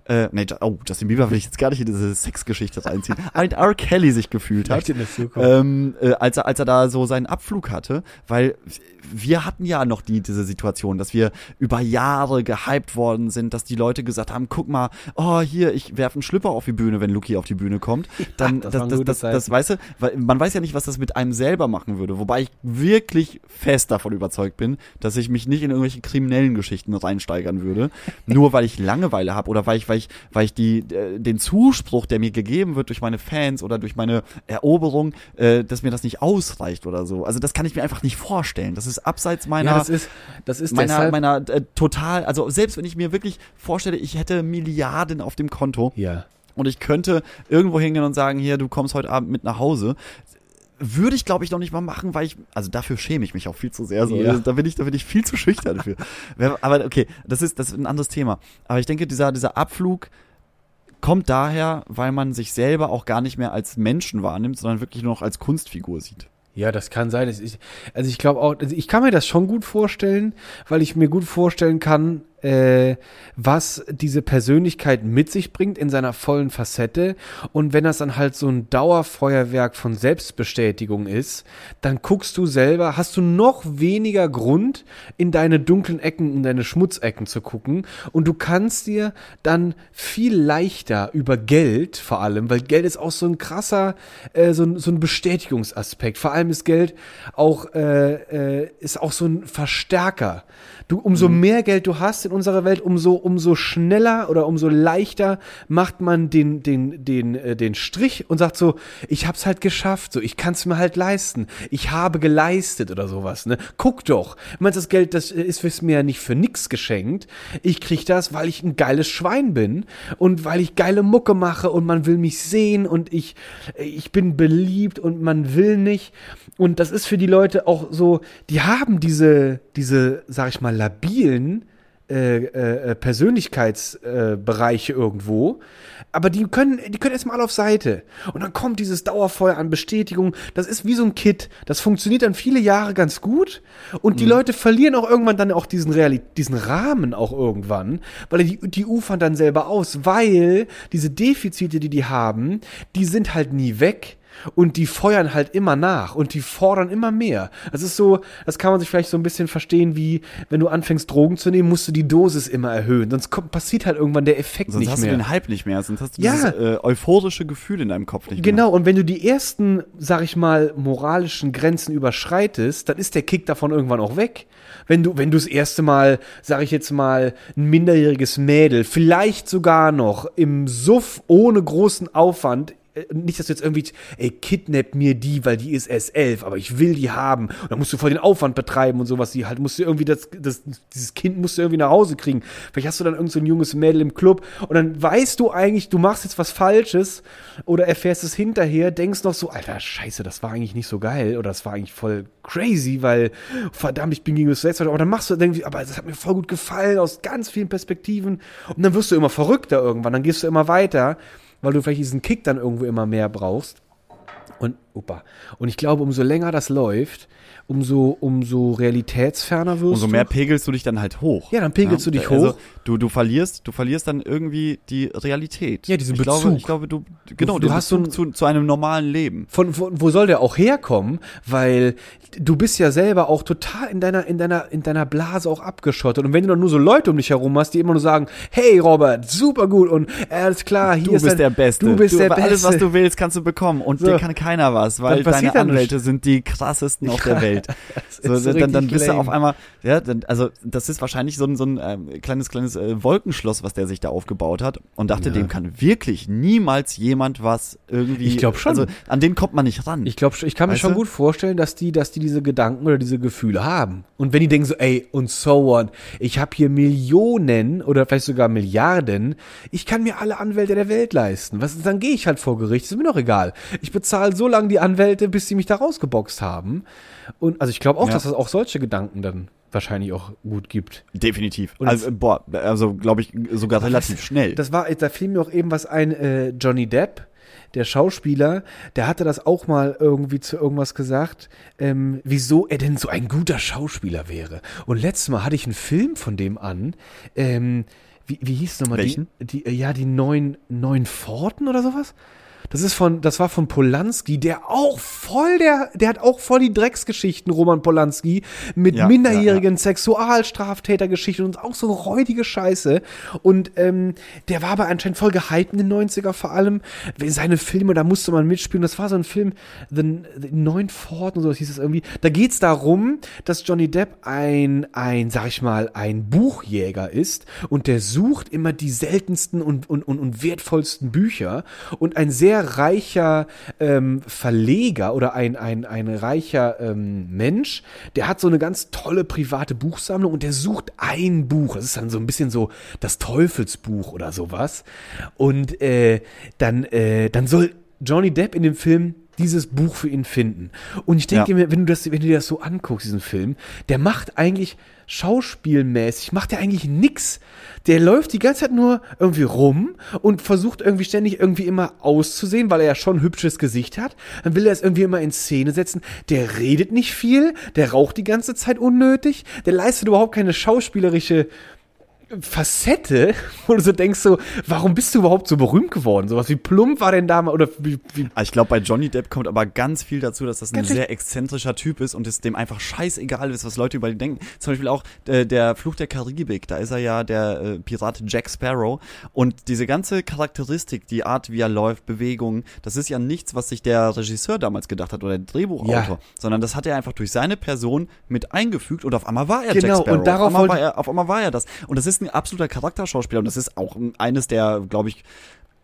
Äh, nee, oh, Justin Bieber will ich jetzt gar nicht in diese Sexgeschichte reinziehen. ein R. Kelly sich gefühlt hat ähm, äh, als, er, als er da so seinen Abflug hatte, weil wir hatten ja noch die, diese Situation, dass wir über Jahre gehypt worden sind, dass die Leute gesagt haben, guck mal, oh hier, ich werfe einen Schlüpper auf die Bühne, wenn Luki auf die Bühne kommt. Dann, das das, das, das, weißt du, weil man weiß ja nicht, was das mit einem selber machen würde, wobei ich wirklich fest davon überzeugt bin, dass ich mich nicht in irgendwelche kriminellen Geschichten reinsteigern würde, nur weil ich Langeweile habe oder weil ich, weil ich, weil ich die, äh, den Zuspruch, der mir gegeben wird durch meine Fans oder durch meine Eroberung, äh, dass mir das nicht ausreicht oder so. Also das kann ich mir einfach nicht vorstellen. Das ist abseits meiner ja, das ist, das ist meiner, meiner äh, total, also selbst wenn ich mir wirklich vorstelle, ich hätte Milliarden auf dem Konto ja. Und ich könnte irgendwo hingehen und sagen, hier, du kommst heute Abend mit nach Hause, würde ich glaube ich noch nicht mal machen, weil ich, also dafür schäme ich mich auch viel zu sehr. So. Ja. Da bin ich, da bin ich viel zu schüchtern für. Wer- Aber okay, das ist, das ist ein anderes Thema. Aber ich denke, dieser, dieser Abflug kommt daher, weil man sich selber auch gar nicht mehr als Menschen wahrnimmt, sondern wirklich nur noch als Kunstfigur sieht. Ja, das kann sein. Also ich glaube auch, also ich kann mir das schon gut vorstellen, weil ich mir gut vorstellen kann, äh, was diese Persönlichkeit mit sich bringt in seiner vollen Facette. Und wenn das dann halt so ein Dauerfeuerwerk von Selbstbestätigung ist, dann guckst du selber, hast du noch weniger Grund, in deine dunklen Ecken, in deine Schmutzecken zu gucken. Und du kannst dir dann viel leichter über Geld vor allem, weil Geld ist auch so ein krasser, äh, so, ein- so ein Bestätigungsaspekt. Vor allem ist Geld auch, äh, äh, ist auch so ein Verstärker. Du, umso mehr Geld du hast in unserer Welt, umso, umso schneller oder umso leichter macht man den, den, den, äh, den Strich und sagt so, ich hab's halt geschafft, so, ich kann's mir halt leisten. Ich habe geleistet oder sowas, ne? Guck doch. Meinst das Geld, das äh, ist fürs mir ja nicht für nix geschenkt. Ich krieg das, weil ich ein geiles Schwein bin und weil ich geile Mucke mache und man will mich sehen und ich, äh, ich bin beliebt und man will nicht. Und das ist für die Leute auch so, die haben diese, diese, sag ich mal, labilen äh, äh, Persönlichkeitsbereiche äh, irgendwo, aber die können, die können erstmal alle auf Seite. Und dann kommt dieses Dauerfeuer an Bestätigung. Das ist wie so ein Kit. Das funktioniert dann viele Jahre ganz gut. Und die Leute verlieren auch irgendwann dann auch diesen Reali diesen Rahmen auch irgendwann, weil die, die ufern dann selber aus, weil diese Defizite, die die haben, die sind halt nie weg. Und die feuern halt immer nach und die fordern immer mehr. Das ist so, das kann man sich vielleicht so ein bisschen verstehen, wie wenn du anfängst, Drogen zu nehmen, musst du die Dosis immer erhöhen. Sonst kommt, passiert halt irgendwann der Effekt Sonst nicht hast mehr. du den Hype nicht mehr, sonst hast du Ja. dieses äh, euphorische Gefühl in deinem Kopf nicht mehr. Genau, und wenn du die ersten, sag ich mal, moralischen Grenzen überschreitest, dann ist der Kick davon irgendwann auch weg. Wenn du, wenn du das erste Mal, sag ich jetzt mal, ein minderjähriges Mädel, vielleicht sogar noch im Suff ohne großen Aufwand, nicht, dass du jetzt irgendwie, ey, kidnapp mir die, weil die ist erst elf, aber ich will die haben. Und dann musst du voll den Aufwand betreiben und sowas. Die halt musst du irgendwie das, das, dieses Kind musst du irgendwie nach Hause kriegen. Vielleicht hast du dann irgend so junges Mädel im Club und dann weißt du eigentlich, du machst jetzt was Falsches oder erfährst es hinterher, denkst noch so, Alter, scheiße, das war eigentlich nicht so geil oder das war eigentlich voll crazy, weil verdammt, ich bin gegen das Selbst, aber dann machst du irgendwie, aber das hat mir voll gut gefallen aus ganz vielen Perspektiven und dann wirst du immer verrückter irgendwann, dann gehst du immer weiter, weil du vielleicht diesen Kick dann irgendwo immer mehr brauchst. Und, Opa. Und ich glaube, umso länger das läuft, umso, umso realitätsferner wirst Umso du. mehr pegelst du dich dann halt hoch. Ja, dann pegelst du dich also, hoch. Du, du verlierst, du verlierst dann irgendwie die Realität. Ja, diesen ich Glaube, Bezug. ich glaube, du, genau, du hast so Bezug ein- zu, zu einem normalen Leben. Von, von wo soll der auch herkommen? Weil du bist ja selber auch total in deiner in deiner in deiner Blase auch abgeschottet und wenn du dann nur so Leute um dich herum hast, die immer nur sagen, hey Robert, super gut und äh, alles klar, hier Du ist bist ein- der Beste. Du bist der Alles, Beste. was du willst, kannst du bekommen. Und So. dir kann keiner was, weil Dann passiert deine Anwälte sind die krassesten auf der Welt. So, dann, dann bist du auf einmal, ja, dann, also das ist wahrscheinlich so ein, so ein ähm, kleines, kleines äh, Wolkenschloss, was der sich da aufgebaut hat und dachte, Ja. dem kann wirklich niemals jemand was irgendwie. Ich glaub schon. Also an den kommt man nicht ran. Ich glaube, ich kann mir Weißt schon du? gut vorstellen, dass die, dass die diese Gedanken oder diese Gefühle haben. Und wenn die denken so, ey, und so on, ich habe hier Millionen oder vielleicht sogar Milliarden, ich kann mir alle Anwälte der Welt leisten. Was, dann gehe ich halt vor Gericht, ist mir doch egal. Ich bezahle so lange die Anwälte, bis sie mich da rausgeboxt haben. Und also ich glaube auch, Ja. dass es auch solche Gedanken dann wahrscheinlich auch gut gibt. Definitiv. Und also, boah, also glaube ich sogar relativ schnell. Das war, da fiel mir auch eben was ein, äh, Johnny Depp, der Schauspieler, der hatte das auch mal irgendwie zu irgendwas gesagt, ähm, wieso er denn so ein guter Schauspieler wäre. Und letztes Mal hatte ich einen Film von dem an, ähm, wie, wie hieß es nochmal? Welchen? Die, die, äh, ja, die neun, neun Pforten oder sowas? Das ist von, das war von Polanski, der auch voll der, der hat auch voll die Drecksgeschichten, Roman Polanski, mit Ja, minderjährigen Sexualstraftätergeschichten und auch so räudige Scheiße. Und ähm, der war aber anscheinend voll gehypt in den 90er vor allem. Seine Filme, da musste man mitspielen. Das war so ein Film, The, The Neun Pforten, so das hieß es irgendwie. Da geht's darum, dass Johnny Depp ein, ein, sag ich mal, ein Buchjäger ist und der sucht immer die seltensten und, und, und, und wertvollsten Bücher. Und ein sehr reicher ähm, Verleger oder ein, ein, ein reicher ähm, Mensch, der hat so eine ganz tolle private Buchsammlung und der sucht ein Buch. Das ist dann so ein bisschen so das Teufelsbuch oder sowas. Und äh, dann, äh, dann soll Johnny Depp in dem Film dieses Buch für ihn finden. Und ich denke Ja. mir, wenn du das, wenn du dir das so anguckst, diesen Film, der macht eigentlich schauspielmäßig, macht der eigentlich nix. Der läuft die ganze Zeit nur irgendwie rum und versucht irgendwie ständig irgendwie immer auszusehen, weil er ja schon ein hübsches Gesicht hat. Dann will er es irgendwie immer in Szene setzen. Der redet nicht viel, der raucht die ganze Zeit unnötig, der leistet überhaupt keine schauspielerische Facette, wo du so denkst so, warum bist du überhaupt so berühmt geworden? Sowas wie plump war denn da mal oder wie, wie Ah, Ich glaube, bei Johnny Depp kommt aber ganz viel dazu, dass das ein sehr exzentrischer Typ ist und es dem einfach scheißegal ist, was Leute über ihn denken. Zum Beispiel auch äh, der Fluch der Karibik, da ist er ja der äh, Pirat Jack Sparrow und diese ganze Charakteristik, die Art, wie er läuft, Bewegungen, das ist ja nichts, was sich der Regisseur damals gedacht hat oder der Drehbuchautor, Ja. sondern das hat er einfach durch seine Person mit eingefügt und auf einmal war er Genau, Jack Sparrow. und darauf auf, einmal war er, auf einmal war er das. Und das ist ein absoluter Charakterschauspieler und das ist auch ein- eines der, glaube ich,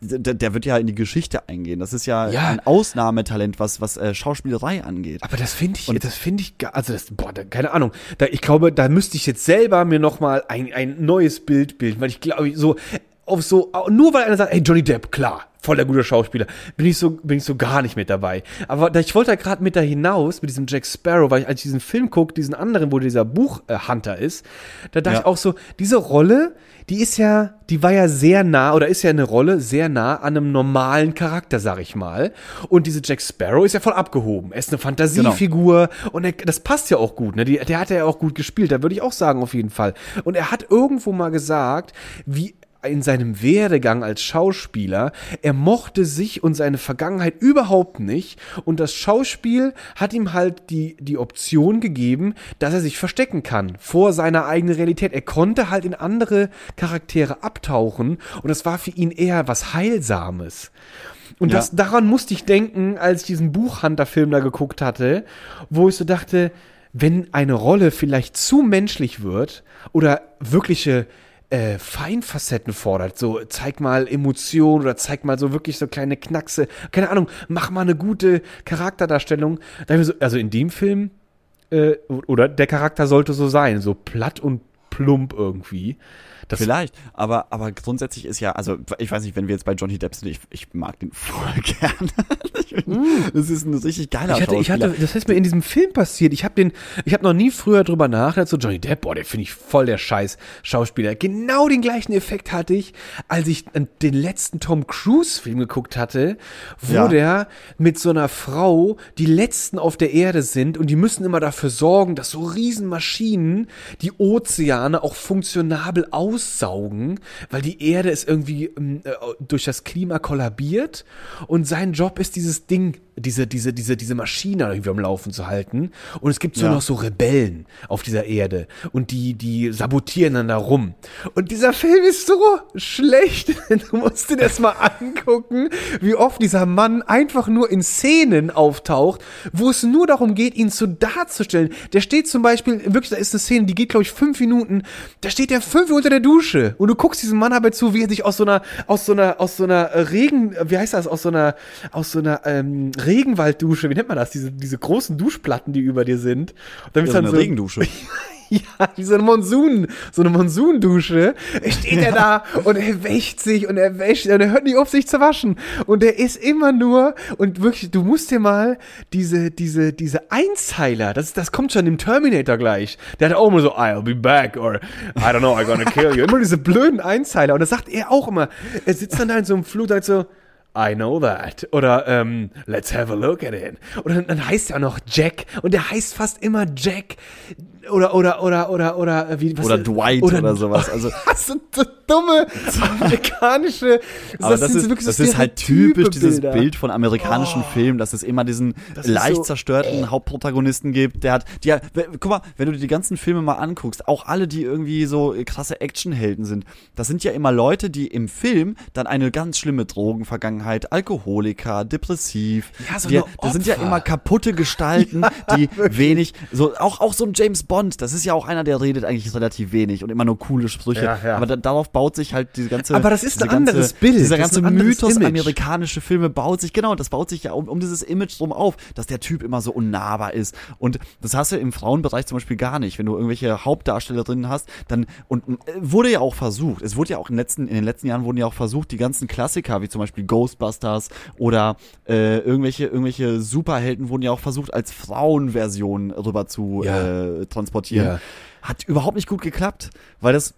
der, der wird ja in die Geschichte eingehen. Das ist ja, Ja. ein Ausnahmetalent, was, was äh, Schauspielerei angeht. Aber das finde ich, Und- das finde ich, also das, boah, da, keine Ahnung. Da, ich glaube, da müsste ich jetzt selber mir noch mal ein, ein neues Bild bilden, weil ich glaube, so auf so nur weil einer sagt, hey Johnny Depp, klar, voll der gute Schauspieler, bin ich so bin ich so gar nicht mit dabei. Aber da, ich wollte da gerade mit da hinaus mit diesem Jack Sparrow, weil ich als ich diesen Film gucke, diesen anderen, wo dieser Buchhunter ist, da dachte Ja. ich auch so, diese Rolle, die ist ja, die war ja sehr nah oder ist ja eine Rolle sehr nah an einem normalen Charakter, sag ich mal. Und diese Jack Sparrow ist ja voll abgehoben. Er ist eine Fantasiefigur und er, das passt ja auch gut. Ne? Die, der hat ja auch gut gespielt, da würde ich auch sagen auf jeden Fall. Und er hat irgendwo mal gesagt, wie in seinem Werdegang als Schauspieler, er mochte sich und seine Vergangenheit überhaupt nicht und das Schauspiel hat ihm halt die, die Option gegeben, dass er sich verstecken kann vor seiner eigenen Realität. Er konnte halt in andere Charaktere abtauchen und das war für ihn eher was Heilsames. Und Ja. das, daran musste ich denken, als ich diesen Buchhunter-Film da geguckt hatte, wo ich so dachte, wenn eine Rolle vielleicht zu menschlich wird oder wirkliche äh, Feinfacetten fordert, so zeig mal Emotionen oder zeig mal so wirklich so kleine Knackse, keine Ahnung, mach mal eine gute Charakterdarstellung. Also in dem Film, äh, oder der Charakter sollte so sein, so platt und plump irgendwie. Das Vielleicht, aber, aber grundsätzlich ist ja, also ich weiß nicht, wenn wir jetzt bei Johnny Depp sind, ich, ich mag den voll gern. das ist ein richtig geiler Ich hatte, ich hatte, das ist mir in diesem Film passiert. Ich habe den, ich habe noch nie früher drüber nachgedacht. So Johnny Depp, boah, der finde ich voll der Scheiß Schauspieler. Genau den gleichen Effekt hatte ich, als ich den letzten Tom Cruise Film geguckt hatte, wo Ja. der mit so einer Frau die letzten auf der Erde sind und die müssen immer dafür sorgen, dass so Riesenmaschinen die Ozeane auch funktionabel aussaugen, weil die Erde ist irgendwie ähm, äh, durch das Klima kollabiert und sein Job ist dieses Ding, diese, diese, diese, diese Maschine irgendwie am Laufen zu halten. Und es gibt so Ja. noch so Rebellen auf dieser Erde und die, die sabotieren dann da rum. Und dieser Film ist so schlecht. Du musst dir das mal angucken, wie oft dieser Mann einfach nur in Szenen auftaucht, wo es nur darum geht, ihn zu darzustellen. Der steht zum Beispiel, wirklich, da ist eine Szene, die geht, glaube ich, fünf Minuten. Da steht der fünf unter der Dusche. Und du guckst diesem Mann aber zu, wie er sich aus so einer, aus so einer, aus so einer Regen, wie heißt das, aus so einer, aus so einer ähm, Regenwalddusche, wie nennt man das? Diese, diese großen Duschplatten, die über dir sind. Und dann ja, so dann eine so, Regendusche. ja, wie so eine Monsun, so eine Monsundusche. Steht er da und er wäscht sich und er wäscht und er hört nicht auf, sich zu waschen. Und er ist immer nur, und wirklich, du musst dir mal diese, diese, diese Einzeiler, das, das kommt schon im Terminator gleich. Der hat auch immer so, I'll be back or I don't know, I'm gonna kill you. Immer diese blöden Einzeiler. Und das sagt er auch immer. Er sitzt dann da in so einem Flug, sagt so, I know that. Oder ähm, let's have a look at it. Oder dann, heißt er auch noch Jack. Und der heißt fast immer Jack. Oder, oder, oder, oder, oder, äh, wie, was Oder Dwight oder sowas. Also- das sind so dumme amerikanische. Aber das, so ist, wirklich das so ist halt typisch dieses. Bild von amerikanischen Filmen, dass es immer diesen Das leicht so- zerstörten Hauptprotagonisten gibt. Der hat, die, hat- guck mal, wenn du dir die ganzen Filme mal anguckst, auch alle, die irgendwie so krasse Actionhelden sind, das sind ja immer Leute, die im Film dann eine ganz schlimme Drogenvergangenheit, Alkoholiker, depressiv, Ja, so die, das sind ja immer kaputte Gestalten, die wenig, so auch auch so ein James Bond, das ist ja auch einer, der redet eigentlich relativ wenig und immer nur coole Sprüche, Ja, ja. aber da, darauf baut sich halt diese ganze Aber das ist ein anderes Bild, dieser ganze Mythos Image. amerikanische Filme baut sich, genau, das baut sich ja um, um dieses Image drum auf, dass der Typ immer so unnahbar ist. Und das hast du im Frauenbereich zum Beispiel gar nicht. Wenn du irgendwelche Hauptdarstellerinnen hast, dann, und äh, wurde ja auch versucht, es wurde ja auch in, den letzten, in den letzten Jahren wurden ja auch versucht, die ganzen Klassiker, wie zum Beispiel Ghostbusters oder äh, irgendwelche, irgendwelche Superhelden wurden ja auch versucht, als Frauenversion rüber zu Ja. äh, transportieren. Ja. Hat überhaupt nicht gut geklappt, weil das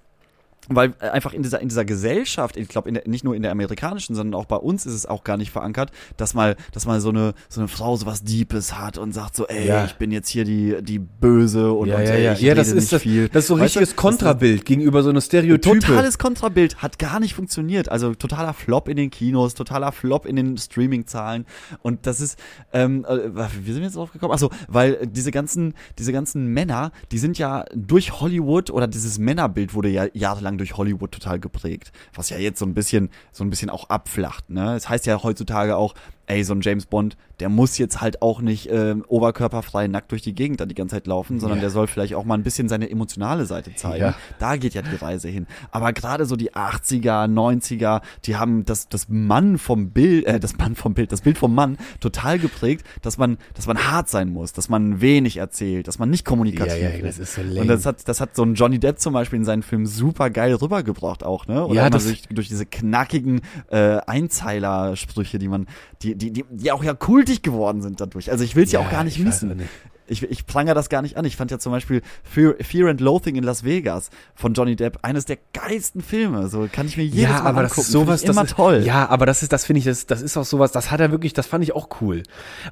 weil äh, einfach in dieser in dieser Gesellschaft, ich glaube nicht nur in der amerikanischen, sondern auch bei uns ist es auch gar nicht verankert, dass mal dass mal so eine so eine Frau sowas Deepes hat und sagt so, ey, Ja. ich bin jetzt hier die die böse und, Ja, und ja, ey, ja. ich ja, das ist das, viel. das ist so ein Weißt du, richtiges das- Kontrabild gegenüber so einer Stereotype. Totales Kontrabild hat gar nicht funktioniert. Also totaler Flop in den Kinos, totaler Flop in den Streaming-Zahlen. Und das ist, ähm, äh, wie sind wir jetzt drauf gekommen? Achso, weil diese ganzen, diese ganzen Männer, die sind ja durch Hollywood oder dieses Männerbild wurde ja jahrelang durch Hollywood total geprägt. Was ja jetzt so ein bisschen, so ein bisschen auch abflacht. Ne? Es heißt ja heutzutage auch, ey, so ein James Bond, der muss jetzt halt auch nicht ähm, oberkörperfrei nackt durch die Gegend da die ganze Zeit laufen, sondern Ja. der soll vielleicht auch mal ein bisschen seine emotionale Seite zeigen. Ja. Da geht ja die Reise hin. Aber gerade so die 80er, 90er, die haben das, das Mann vom Bild, äh, das Mann vom Bild, das Bild vom Mann total geprägt, dass man, dass man hart sein muss, dass man wenig erzählt, dass man nicht kommunikativ Ja, ja, das ist. so lame. Und das hat, das hat so ein Johnny Depp zum Beispiel in seinen Filmen super geil rübergebracht auch, ne? Oder Ja, das- durch, durch diese knackigen äh, Einzeiler-Sprüche, die man, die, die, die, die auch ja kultig geworden sind dadurch. Also ich will es ja, auch gar nicht missen. auch nicht. Ich, ich prangere das gar nicht an. Ich fand ja zum Beispiel Fear, Fear and Loathing in Las Vegas von Johnny Depp eines der geilsten Filme. So kann ich mir jedes ja, Mal aber angucken. das ist sowas, immer das ist, toll. Ja, aber das ist, das finde ich, das, das ist auch sowas, das hat er wirklich, das fand ich auch cool.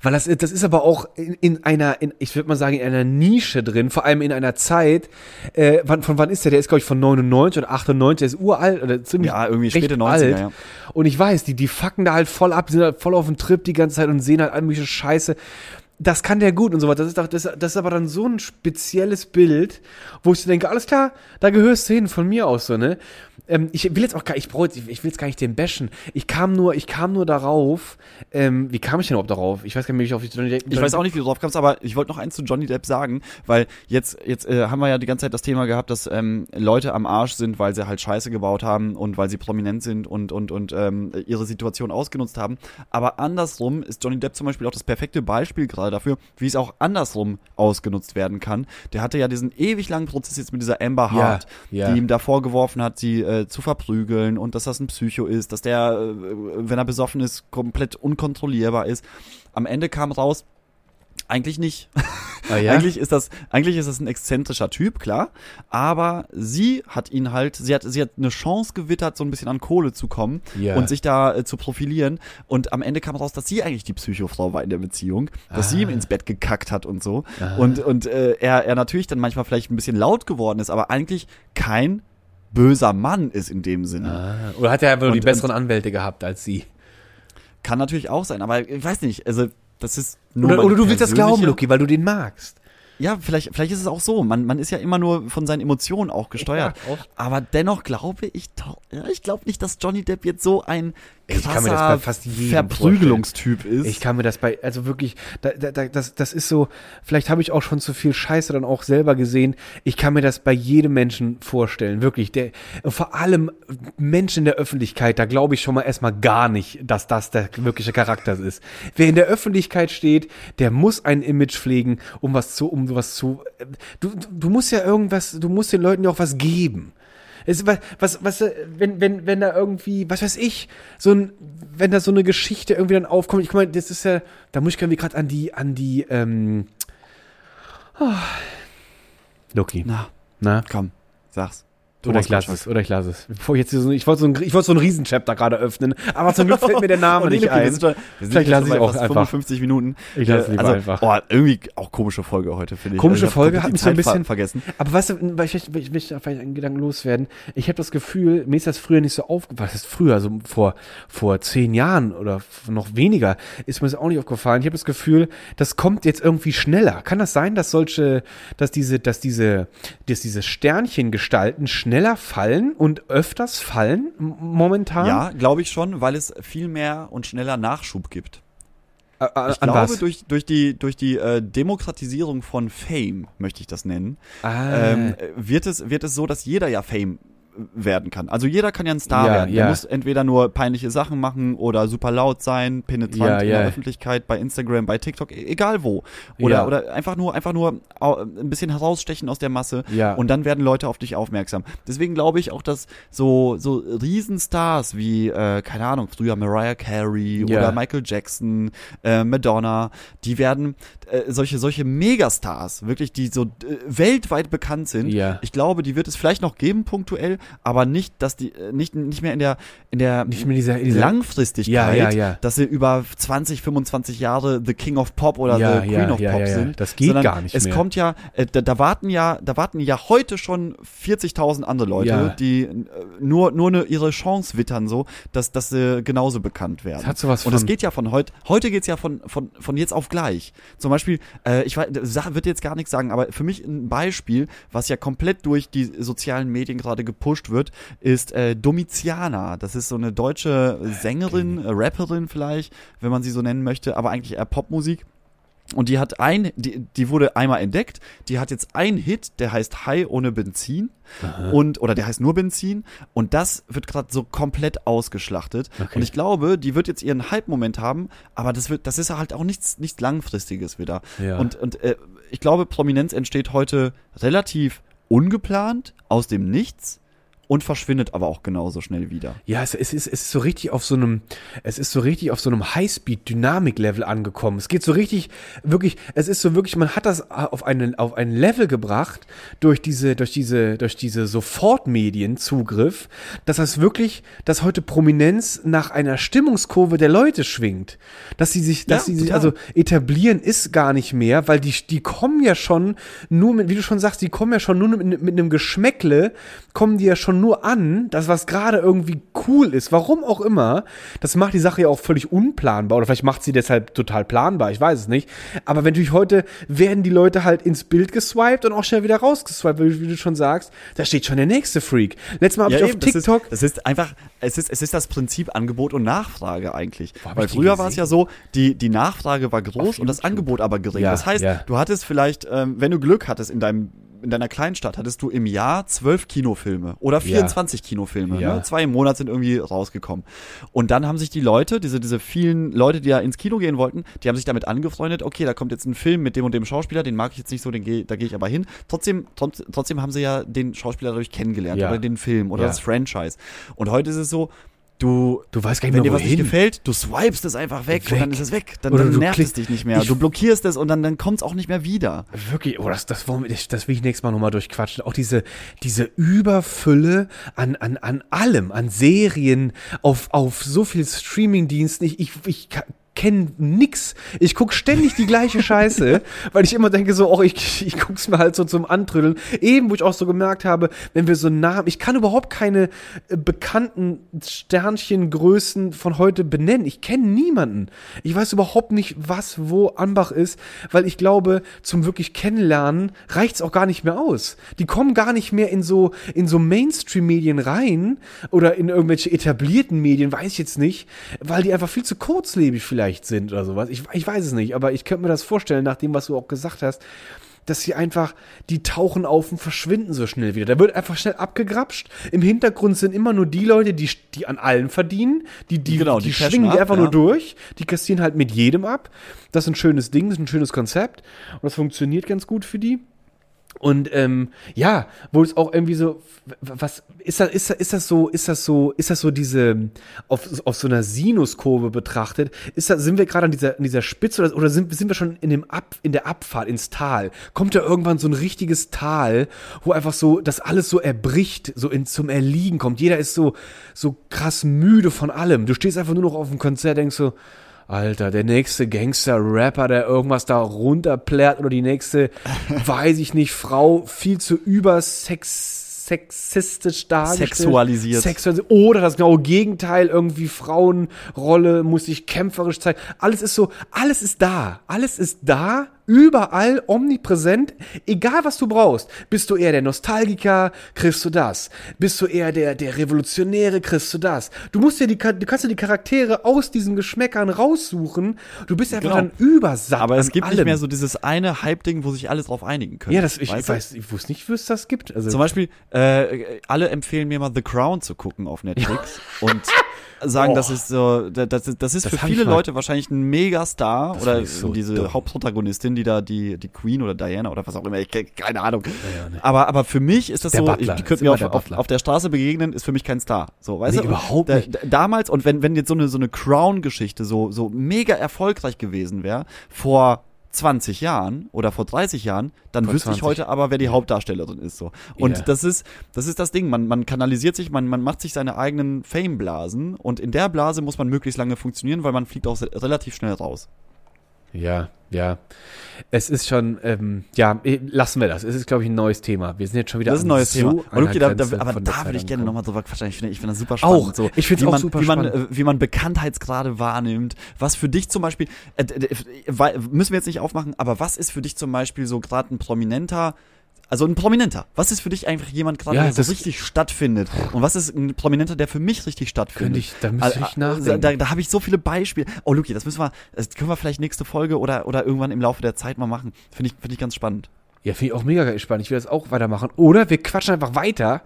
Weil das, das ist aber auch in, in einer, in, ich würde mal sagen, in einer Nische drin, vor allem in einer Zeit, äh, wann, von wann ist der? Der ist, glaube ich, von 99 oder 98, der ist uralt oder ziemlich Ja, irgendwie späte 90er, alt. ja. Und ich weiß, die, die fucken da halt voll ab, sind halt voll auf dem Trip die ganze Zeit und sehen halt all mögliche Scheiße. Das kann der gut und so weiter. Das ist, doch, das, das ist aber dann so ein spezielles Bild, wo ich so denke, alles klar, da gehörst du hin, von mir aus so, ne? Ähm, ich will jetzt auch gar, ich brauche, ich will jetzt gar nicht den bashen. Ich kam nur, ich kam nur darauf, ähm, wie kam ich denn überhaupt darauf? Ich weiß gar nicht, wie ich auf die Johnny Depp- Ich weiß auch nicht, wie du drauf kamst, aber ich wollte noch eins zu Johnny Depp sagen, weil jetzt, jetzt äh, haben wir ja die ganze Zeit das Thema gehabt, dass ähm, Leute am Arsch sind, weil sie halt Scheiße gebaut haben und weil sie prominent sind und, und, und ähm, ihre Situation ausgenutzt haben. Aber andersrum ist Johnny Depp zum Beispiel auch das perfekte Beispiel gerade gerade dafür, wie es auch andersrum ausgenutzt werden kann. Der hatte ja diesen ewig langen Prozess jetzt mit dieser Amber Hart, ja. die ihm da vorgeworfen hat, sie äh, zu verprügeln und dass das ein Psycho ist, dass der, äh, wenn er besoffen ist, komplett unkontrollierbar ist. Am Ende kam raus, eigentlich nicht. Ah, ja? Eigentlich ist das, eigentlich ist das ein exzentrischer Typ, klar. Aber sie hat ihn halt, sie hat, sie hat eine Chance gewittert, so ein bisschen an Kohle zu kommen Ja. und sich da äh, zu profilieren. Und am Ende kam raus, dass sie eigentlich die Psychofrau war in der Beziehung, dass sie ihm Ah. ins Bett gekackt hat und so. Und, und äh, er, er natürlich dann manchmal vielleicht ein bisschen laut geworden ist, aber eigentlich kein böser Mann ist in dem Sinne. Ah, Oder hat er einfach nur die besseren Anwälte gehabt als sie? Kann natürlich auch sein, aber ich weiß nicht, also das ist Oder, oder du willst das glauben, Luki, weil du den magst. Ja, vielleicht, vielleicht ist es auch so. Man, man ist ja immer nur von seinen Emotionen auch gesteuert. Ja, auch. Aber dennoch glaube ich, ja, ich glaube nicht, dass Johnny Depp jetzt so ein Ich kann mir das bei fast jedem Verprügelungstyp ist. Ich kann mir das bei, also wirklich, da, da, da, das, das ist so, vielleicht habe ich auch schon zu viel Scheiße dann auch selber gesehen. Ich kann mir das bei jedem Menschen vorstellen, wirklich. Der, vor allem Menschen in der Öffentlichkeit, da glaube ich schon mal erstmal gar nicht, dass das der wirkliche Charakter ist. Wer in der Öffentlichkeit steht, der muss ein Image pflegen, um was zu, um was zu, du, du- du musst ja irgendwas, du musst den Leuten ja auch was geben. Es, was, was, was, äh, wenn, wenn, wenn da irgendwie, was weiß ich, so ein, wenn da so eine Geschichte irgendwie dann aufkommt, ich meine, das ist ja, da muss ich irgendwie gerade an die, an die, ähm, oh, Loki, Na, na? komm, sag's. Oder ich lasse es, oder ich lasse es. Bevor ich jetzt so, ich wollte so ein, ich wollte so ein Riesenchapter gerade öffnen, aber zum Glück fällt mir der Name nicht wir ein. sind wir sind Vielleicht lasse ich auch einfach. 55 Minuten. Ich lasse Äh, lieber also, einfach. Oh, irgendwie auch komische Folge heute, finde ich. Komische Also, ich Folge hat mich so ein bisschen- vergessen. Aber weißt du, weil ich, ich, ich möchte vielleicht einen Gedanken loswerden. Ich habe das Gefühl, mir ist das früher nicht so aufgefallen. Was ist früher? So vor, vor zehn Jahren oder noch weniger ist mir das auch nicht aufgefallen. Ich habe das Gefühl, das kommt jetzt irgendwie schneller. Kann das sein, dass solche, dass diese, dass diese, dass diese Sternchengestalten schneller fallen und öfters fallen momentan? Ja, glaube ich schon, weil es viel mehr und schneller Nachschub gibt. Äh, äh, Ich glaube, was? durch, durch die, durch die äh, Demokratisierung von Fame, möchte ich das nennen, Ah. ähm, wird, es, wird es so, dass jeder ja Fame werden kann. Also jeder kann ja ein Star Ja, werden. Der ja. muss entweder nur peinliche Sachen machen oder super laut sein, penetrant Ja, in der Öffentlichkeit, bei Instagram, bei TikTok, e- egal wo. Oder, oder einfach nur, einfach nur ein bisschen herausstechen aus der Masse und dann werden Leute auf dich aufmerksam. Deswegen glaube ich auch, dass so, so Riesenstars wie, äh, keine Ahnung, früher Mariah Carey oder Michael Jackson, äh, Madonna, die werden äh, solche, solche Megastars, wirklich, die so äh, weltweit bekannt sind. Ich glaube, die wird es vielleicht noch geben, punktuell, aber nicht, dass die, äh, nicht, nicht mehr in der, in der Nicht mehr dieser, dieser Langfristigkeit, Ja, ja, ja. dass sie über 20, 25 Jahre The King of Pop oder The Queen of Pop sind. Das geht gar nicht Es mehr. kommt ja, äh, da, da warten ja, da warten ja heute schon 40.000 andere Leute, die äh, nur, nur eine, ihre Chance wittern, so, dass, dass sie genauso bekannt werden. Das hat sowas Und es von- geht ja von heute, heute geht's ja von, von, von jetzt auf gleich. Zum Beispiel, äh, ich weiß, wird jetzt gar nichts sagen, aber für mich ein Beispiel, was ja komplett durch die sozialen Medien gerade gepusht wird, ist äh, Domitiana. Das ist so eine deutsche Sängerin, äh, Rapperin vielleicht, wenn man sie so nennen möchte, aber eigentlich eher Popmusik. Und die hat ein, die, die wurde einmal entdeckt, die hat jetzt einen Hit, der heißt High ohne Benzin und oder der heißt nur Benzin und das wird gerade so komplett ausgeschlachtet Okay. und ich glaube, die wird jetzt ihren Hype-Moment haben, aber das wird, das ist halt auch nichts, nichts langfristiges wieder. Ja. Und und äh, ich glaube, Prominenz entsteht heute relativ ungeplant aus dem Nichts und verschwindet aber auch genauso schnell wieder. Ja, es, es, ist, es ist so richtig auf so einem, es ist so richtig auf so einem Highspeed-Dynamik-Level angekommen. Es geht so richtig, wirklich, es ist so wirklich, man hat das auf einen, auf ein Level gebracht durch diese, durch diese, durch diese Sofortmedienzugriff, dass das wirklich, dass heute Prominenz nach einer Stimmungskurve der Leute schwingt. Dass sie sich, dass Ja, sie sich, also etablieren ist gar nicht mehr, weil die, die kommen ja schon nur mit, wie du schon sagst, die kommen ja schon nur mit, mit einem Geschmäckle, kommen die ja schon nur an, das was gerade irgendwie cool ist, warum auch immer. Das macht die Sache ja auch völlig unplanbar oder vielleicht macht sie deshalb total planbar, ich weiß es nicht. Aber wenn natürlich heute werden die Leute halt ins Bild geswiped und auch schnell wieder rausgeswiped, wie, du schon sagst, da steht schon der nächste Freak. Letztes Mal habe ich auf eben, das TikTok Ist, das ist einfach, es ist, es ist das Prinzip Angebot und Nachfrage eigentlich. Hab Weil ich früher war es ja so, die, die Nachfrage war groß Auf und das. Angebot aber gering. Ja, das heißt, ja. du hattest vielleicht, ähm, wenn du Glück hattest in deinem in deiner Kleinstadt hattest du im Jahr zwölf Kinofilme oder 24 Kinofilme. Ja. Ne? Zwei im Monat sind irgendwie rausgekommen. Und dann haben sich die Leute, diese, diese vielen Leute, die da ins Kino gehen wollten, die haben sich damit angefreundet, okay, da kommt jetzt ein Film mit dem und dem Schauspieler, den mag ich jetzt nicht so, den geh, da gehe ich aber hin. Trotzdem, trotz- trotzdem haben sie ja den Schauspieler dadurch kennengelernt Ja. oder den Film oder Ja. das Franchise. Und heute ist es so, du Du weißt gar nicht wenn mehr, dir was nicht gefällt, du swipest es einfach weg, Weg. und dann ist es weg. Dann, dann du nervt es dich nicht mehr. Du blockierst es und dann, dann kommt es auch nicht mehr wieder. Wirklich, oh, das, das, wollen wir, das, will ich nächstes Mal nochmal durchquatschen. Auch diese, diese Überfülle an, an, an allem, an Serien, auf, auf so viel Streamingdiensten. Ich, ich, ich ka- kenne nix. Ich guck ständig die gleiche Scheiße, weil ich immer denke so, auch ich, ich guck's mir halt so zum Antrödeln. Eben, wo ich auch so gemerkt habe, wenn wir so Namen, ich kann überhaupt keine äh, bekannten Sternchengrößen von heute benennen. Ich kenne niemanden. Ich weiß überhaupt nicht, was wo Anbach ist, weil ich glaube, zum wirklich Kennenlernen reicht's auch gar nicht mehr aus. Die kommen gar nicht mehr in so in so Mainstream-Medien rein oder in irgendwelche etablierten Medien, weiß ich jetzt nicht, weil die einfach viel zu kurzlebig vielleicht sind oder sowas. Ich, ich weiß es nicht, aber ich könnte mir das vorstellen, nach dem, was du auch gesagt hast, dass sie einfach, die tauchen auf und verschwinden so schnell wieder. Da wird einfach schnell abgegrapscht. Im Hintergrund sind immer nur die Leute, die, die an allen verdienen. Die, die, Genau, die, die schwingen die einfach ja. nur durch. Die kassieren halt mit jedem ab. Das ist ein schönes Ding, das ist ein schönes Konzept. Und das funktioniert ganz gut für die. Und ähm, ja, wo es auch irgendwie so, was ist das, ist das, ist das so, ist das so, ist das so diese auf, auf so einer Sinuskurve betrachtet? Ist das, sind wir gerade an dieser, an dieser Spitze oder, oder sind, sind wir schon in dem Ab, in der Abfahrt ins Tal? Kommt da irgendwann so ein richtiges Tal, wo einfach so das alles so erbricht, so in, zum Erliegen kommt? Jeder ist so so krass müde von allem. Du stehst einfach nur noch auf dem Konzert, denkst so Alter, der nächste Gangster-Rapper, der irgendwas da runterplärt oder die nächste, weiß ich nicht, Frau viel zu übersex sexistisch dargestellt. Sexualisiert. Sexualisiert. Oder das genaue Gegenteil, irgendwie Frauenrolle muss sich kämpferisch zeigen. Alles ist so, alles ist da. Alles ist da, überall, omnipräsent. Egal, was du brauchst. Bist du eher der Nostalgiker, kriegst du das. Bist du eher der, der Revolutionäre, kriegst du das. Du musst dir die, du kannst dir die Charaktere aus diesen Geschmäckern raussuchen. Du bist einfach Genau. dann übersatt Aber es gibt allem. nicht mehr so dieses eine Hype-Ding, wo sich alle drauf einigen können. Ja, das, ich, Weißt du? weiß, ich wusste nicht, wie es das gibt. Also, Zum Beispiel, äh, alle empfehlen mir mal The Crown zu gucken auf Netflix und sagen, das ist so, das, das ist, das ist Das für viele Leute wahrscheinlich ein Megastar Das oder so diese dumm. Hauptprotagonistin, die da die die Queen oder Diana oder was auch immer, ich keine Ahnung. ja, nee. Aber aber für mich ist das Der so, Butler, ich, die könnten mir auf, der auf, auf der Straße begegnen, ist für mich kein Star. So, weißt Nee, du? überhaupt da, nicht. da- Damals und wenn wenn jetzt so eine so eine Crown Geschichte so so mega erfolgreich gewesen wäre vor 20 Jahren oder vor 30 Jahren, dann Vor wüsste ich 20. heute aber, wer die Hauptdarstellerin ist so. Und Ja. das ist das ist das Ding, man man kanalisiert sich, man man macht sich seine eigenen Fame Blasen und in der Blase muss man möglichst lange funktionieren, weil man fliegt auch relativ schnell raus. Ja, ja. Es ist schon, ähm, ja, eh, lassen wir das. Es ist, glaube ich, ein neues Thema. Wir sind jetzt schon wieder Das ist ein neues Thema. Und okay, da, da, aber da würde ich gerne nochmal drüber quatschen. Ich finde ich finde das super spannend. Auch. So, Ich find's wie auch man, super wie man, spannend. äh, wie man Bekanntheitsgrade wahrnimmt. Was für dich zum Beispiel, äh, äh, äh, müssen wir jetzt nicht aufmachen, aber was ist für dich zum Beispiel so gerade ein Prominenter, also ein Prominenter. Was ist für dich einfach jemand gerade, Ja, der so richtig stattfindet? Und was ist ein Prominenter, der für mich richtig stattfindet? Ich, da müsste ich Also, nachdenken. Da, da habe ich so viele Beispiele. Oh, Luki, das müssen wir, das können wir vielleicht nächste Folge oder, oder irgendwann im Laufe der Zeit mal machen. Finde ich, finde ich ganz spannend. Ja, finde ich auch mega spannend. Ich will das auch weitermachen. Oder wir quatschen einfach weiter.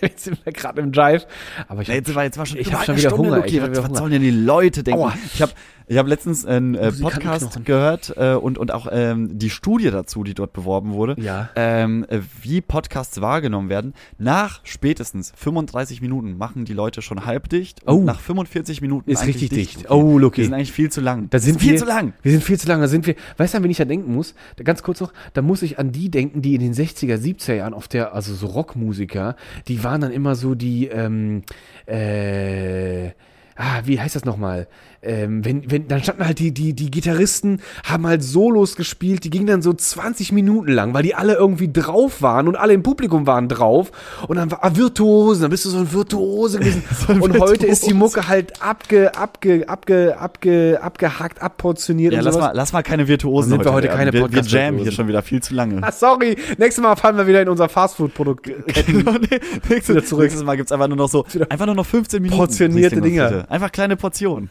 Jetzt sind wir gerade im Drive. Aber ich Nee, jetzt war jetzt war schon ich hab schon wieder Stunde, Hunger, hab was, was sollen denn die Leute denken? Aua. Ich habe ich hab letztens einen äh, Podcast gehört äh, und, und auch ähm, die Studie dazu, die dort beworben wurde, Ja. ähm, äh, wie Podcasts wahrgenommen werden. Nach spätestens 35 Minuten machen die Leute schon halbdicht und Oh. nach 45 Minuten Ist richtig dicht. Luki. Oh, Luki. Die sind eigentlich viel zu lang. Da sind viel wir, zu lang. Wir sind viel zu lang. Da sind wir. Weißt du, an wen ich da denken muss? Da ganz kurz noch, da muss ich an die denken, die in den 60er, 70er Jahren auf der, also so Rockmusiker, die waren dann immer so die, ähm, äh, ah, wie heißt das nochmal? Ähm, wenn, wenn, dann standen halt die, die, die Gitarristen, haben halt Solos gespielt, die gingen dann so 20 Minuten lang, weil die alle irgendwie drauf waren und alle im Publikum waren drauf. Und dann war ah, Virtuosen, dann bist du so ein Virtuose gewesen. ein und heute ist die Virtuos. Mucke halt abge, abge, abge, abge, abgehackt, abportioniert Ja, lass sowas. mal, lass mal keine Virtuosen Dann sind wir heute werden. keine wir, wir jammen hier schon wieder viel zu lange. Ah, sorry, nächstes Mal fallen wir wieder in unser Fastfood-Produkt. nächstes, Wieder zurück. nächstes Mal gibt's einfach nur noch so, einfach nur noch 15 Minuten. Portionierte Dinger. Einfach kleine Portionen.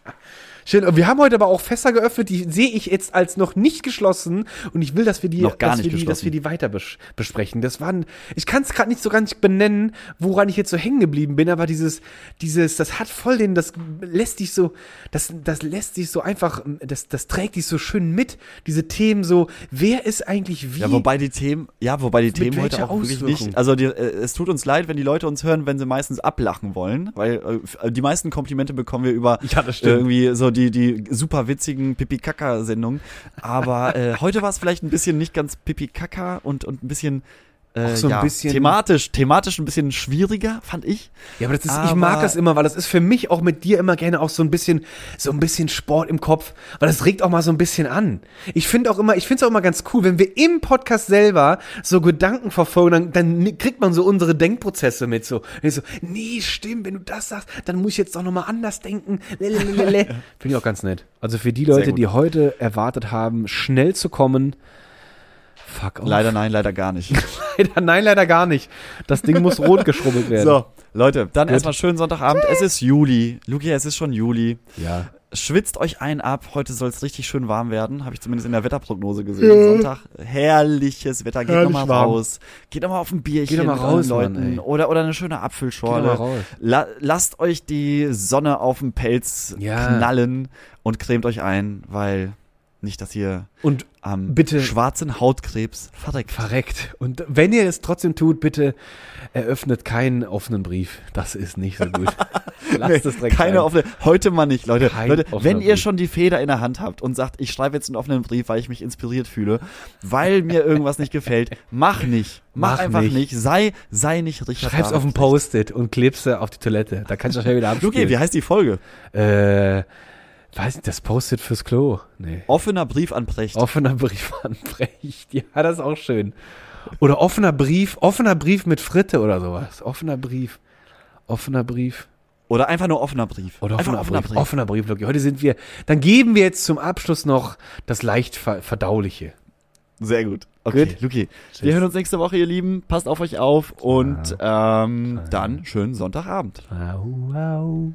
Schön. Wir haben heute aber auch Fässer geöffnet, die sehe ich jetzt als noch nicht geschlossen. Und ich will, dass wir die, Noch gar dass nicht wir die, dass wir die weiter bes besprechen. Das waren, ich kann es gerade nicht so ganz benennen, woran ich jetzt so hängen geblieben bin, aber dieses, dieses, das hat voll den, das lässt dich so, das, das lässt dich so einfach, das, das trägt dich so schön mit. Diese Themen so, wer ist eigentlich wie? Ja, wobei die Themen, ja, wobei die Themen heute auch wirklich Auswirkung? nicht. Also die, äh, es tut uns leid, wenn die Leute uns hören, wenn sie meistens ablachen wollen, weil äh, f- die meisten Komplimente bekommen wir über Ja, irgendwie so die die super witzigen Pipi Kaka Sendungen. Aber äh, heute war es vielleicht ein bisschen nicht ganz Pipi Kaka und und ein bisschen äh, so ein ja, bisschen- thematisch, thematisch ein bisschen schwieriger, fand ich. Ja, aber das ist, ich Aber- mag das immer, weil das ist für mich auch mit dir immer gerne auch so ein bisschen, so ein bisschen Sport im Kopf, weil das regt auch mal so ein bisschen an. Ich finde auch immer, ich finde es auch immer ganz cool, wenn wir im Podcast selber so Gedanken verfolgen, dann, dann kriegt man so unsere Denkprozesse mit so. Ich so, nee, stimmt, wenn du das sagst, dann muss ich jetzt doch nochmal anders denken. Finde ich auch ganz nett. Also für die Leute, die heute erwartet haben, schnell zu kommen, fuck off. Leider nein, leider gar nicht. leider, nein, leider gar nicht. Das Ding muss rot geschrubbelt werden. so, Leute, dann erstmal schönen Sonntagabend. Es ist Juli. Luki, es ist schon Juli. Ja. Schwitzt euch ein ab. Heute soll es richtig schön warm werden. Habe ich zumindest in der Wetterprognose gesehen. Sonntag, herrliches Wetter. Geht Herrlich nochmal raus. Geht nochmal auf ein Bierchen Geht mal mit raus, Mann, Leuten. ey. oder, oder eine schöne Geht Apfelschorle. mal raus. La lasst euch die Sonne auf dem Pelz Ja. knallen und cremt euch ein, weil nicht, dass ihr Und am Bitte- schwarzen Hautkrebs verreckt. verreckt. Und wenn ihr es trotzdem tut, bitte eröffnet keinen offenen Brief. Das ist nicht so gut. Lasst es direkt Keine sein. offene, heute mal nicht, Leute. Kein Leute, wenn ihr Brief. schon die Feder in der Hand habt und sagt, ich schreibe jetzt einen offenen Brief, weil ich mich inspiriert fühle, weil mir irgendwas nicht gefällt, mach nicht. Mach, Mach einfach nicht. nicht. Sei, sei nicht Richard Schreib's auf ein. Post-it und klebst auf die Toilette. Da kannst du schnell wieder abspielen. Luki, wie heißt die Folge? äh, weiß nicht, das Post-it fürs Klo. Nee. Offener Brief an Precht. Offener Brief an Brecht. Ja, das ist auch schön. Oder offener Brief, offener Brief mit Fritte oder sowas. Offener Brief. Offener Brief. Oder einfach nur offener Brief. Oder einfach offener, Brief. Offener Brief, Lucky. Heute sind wir, dann geben wir jetzt zum Abschluss noch das leicht ver verdauliche. Sehr gut. Okay, Gut. Luki. Wir hören uns nächste Woche, ihr Lieben. Passt auf euch auf und ähm, dann schönen Sonntagabend. Au, au.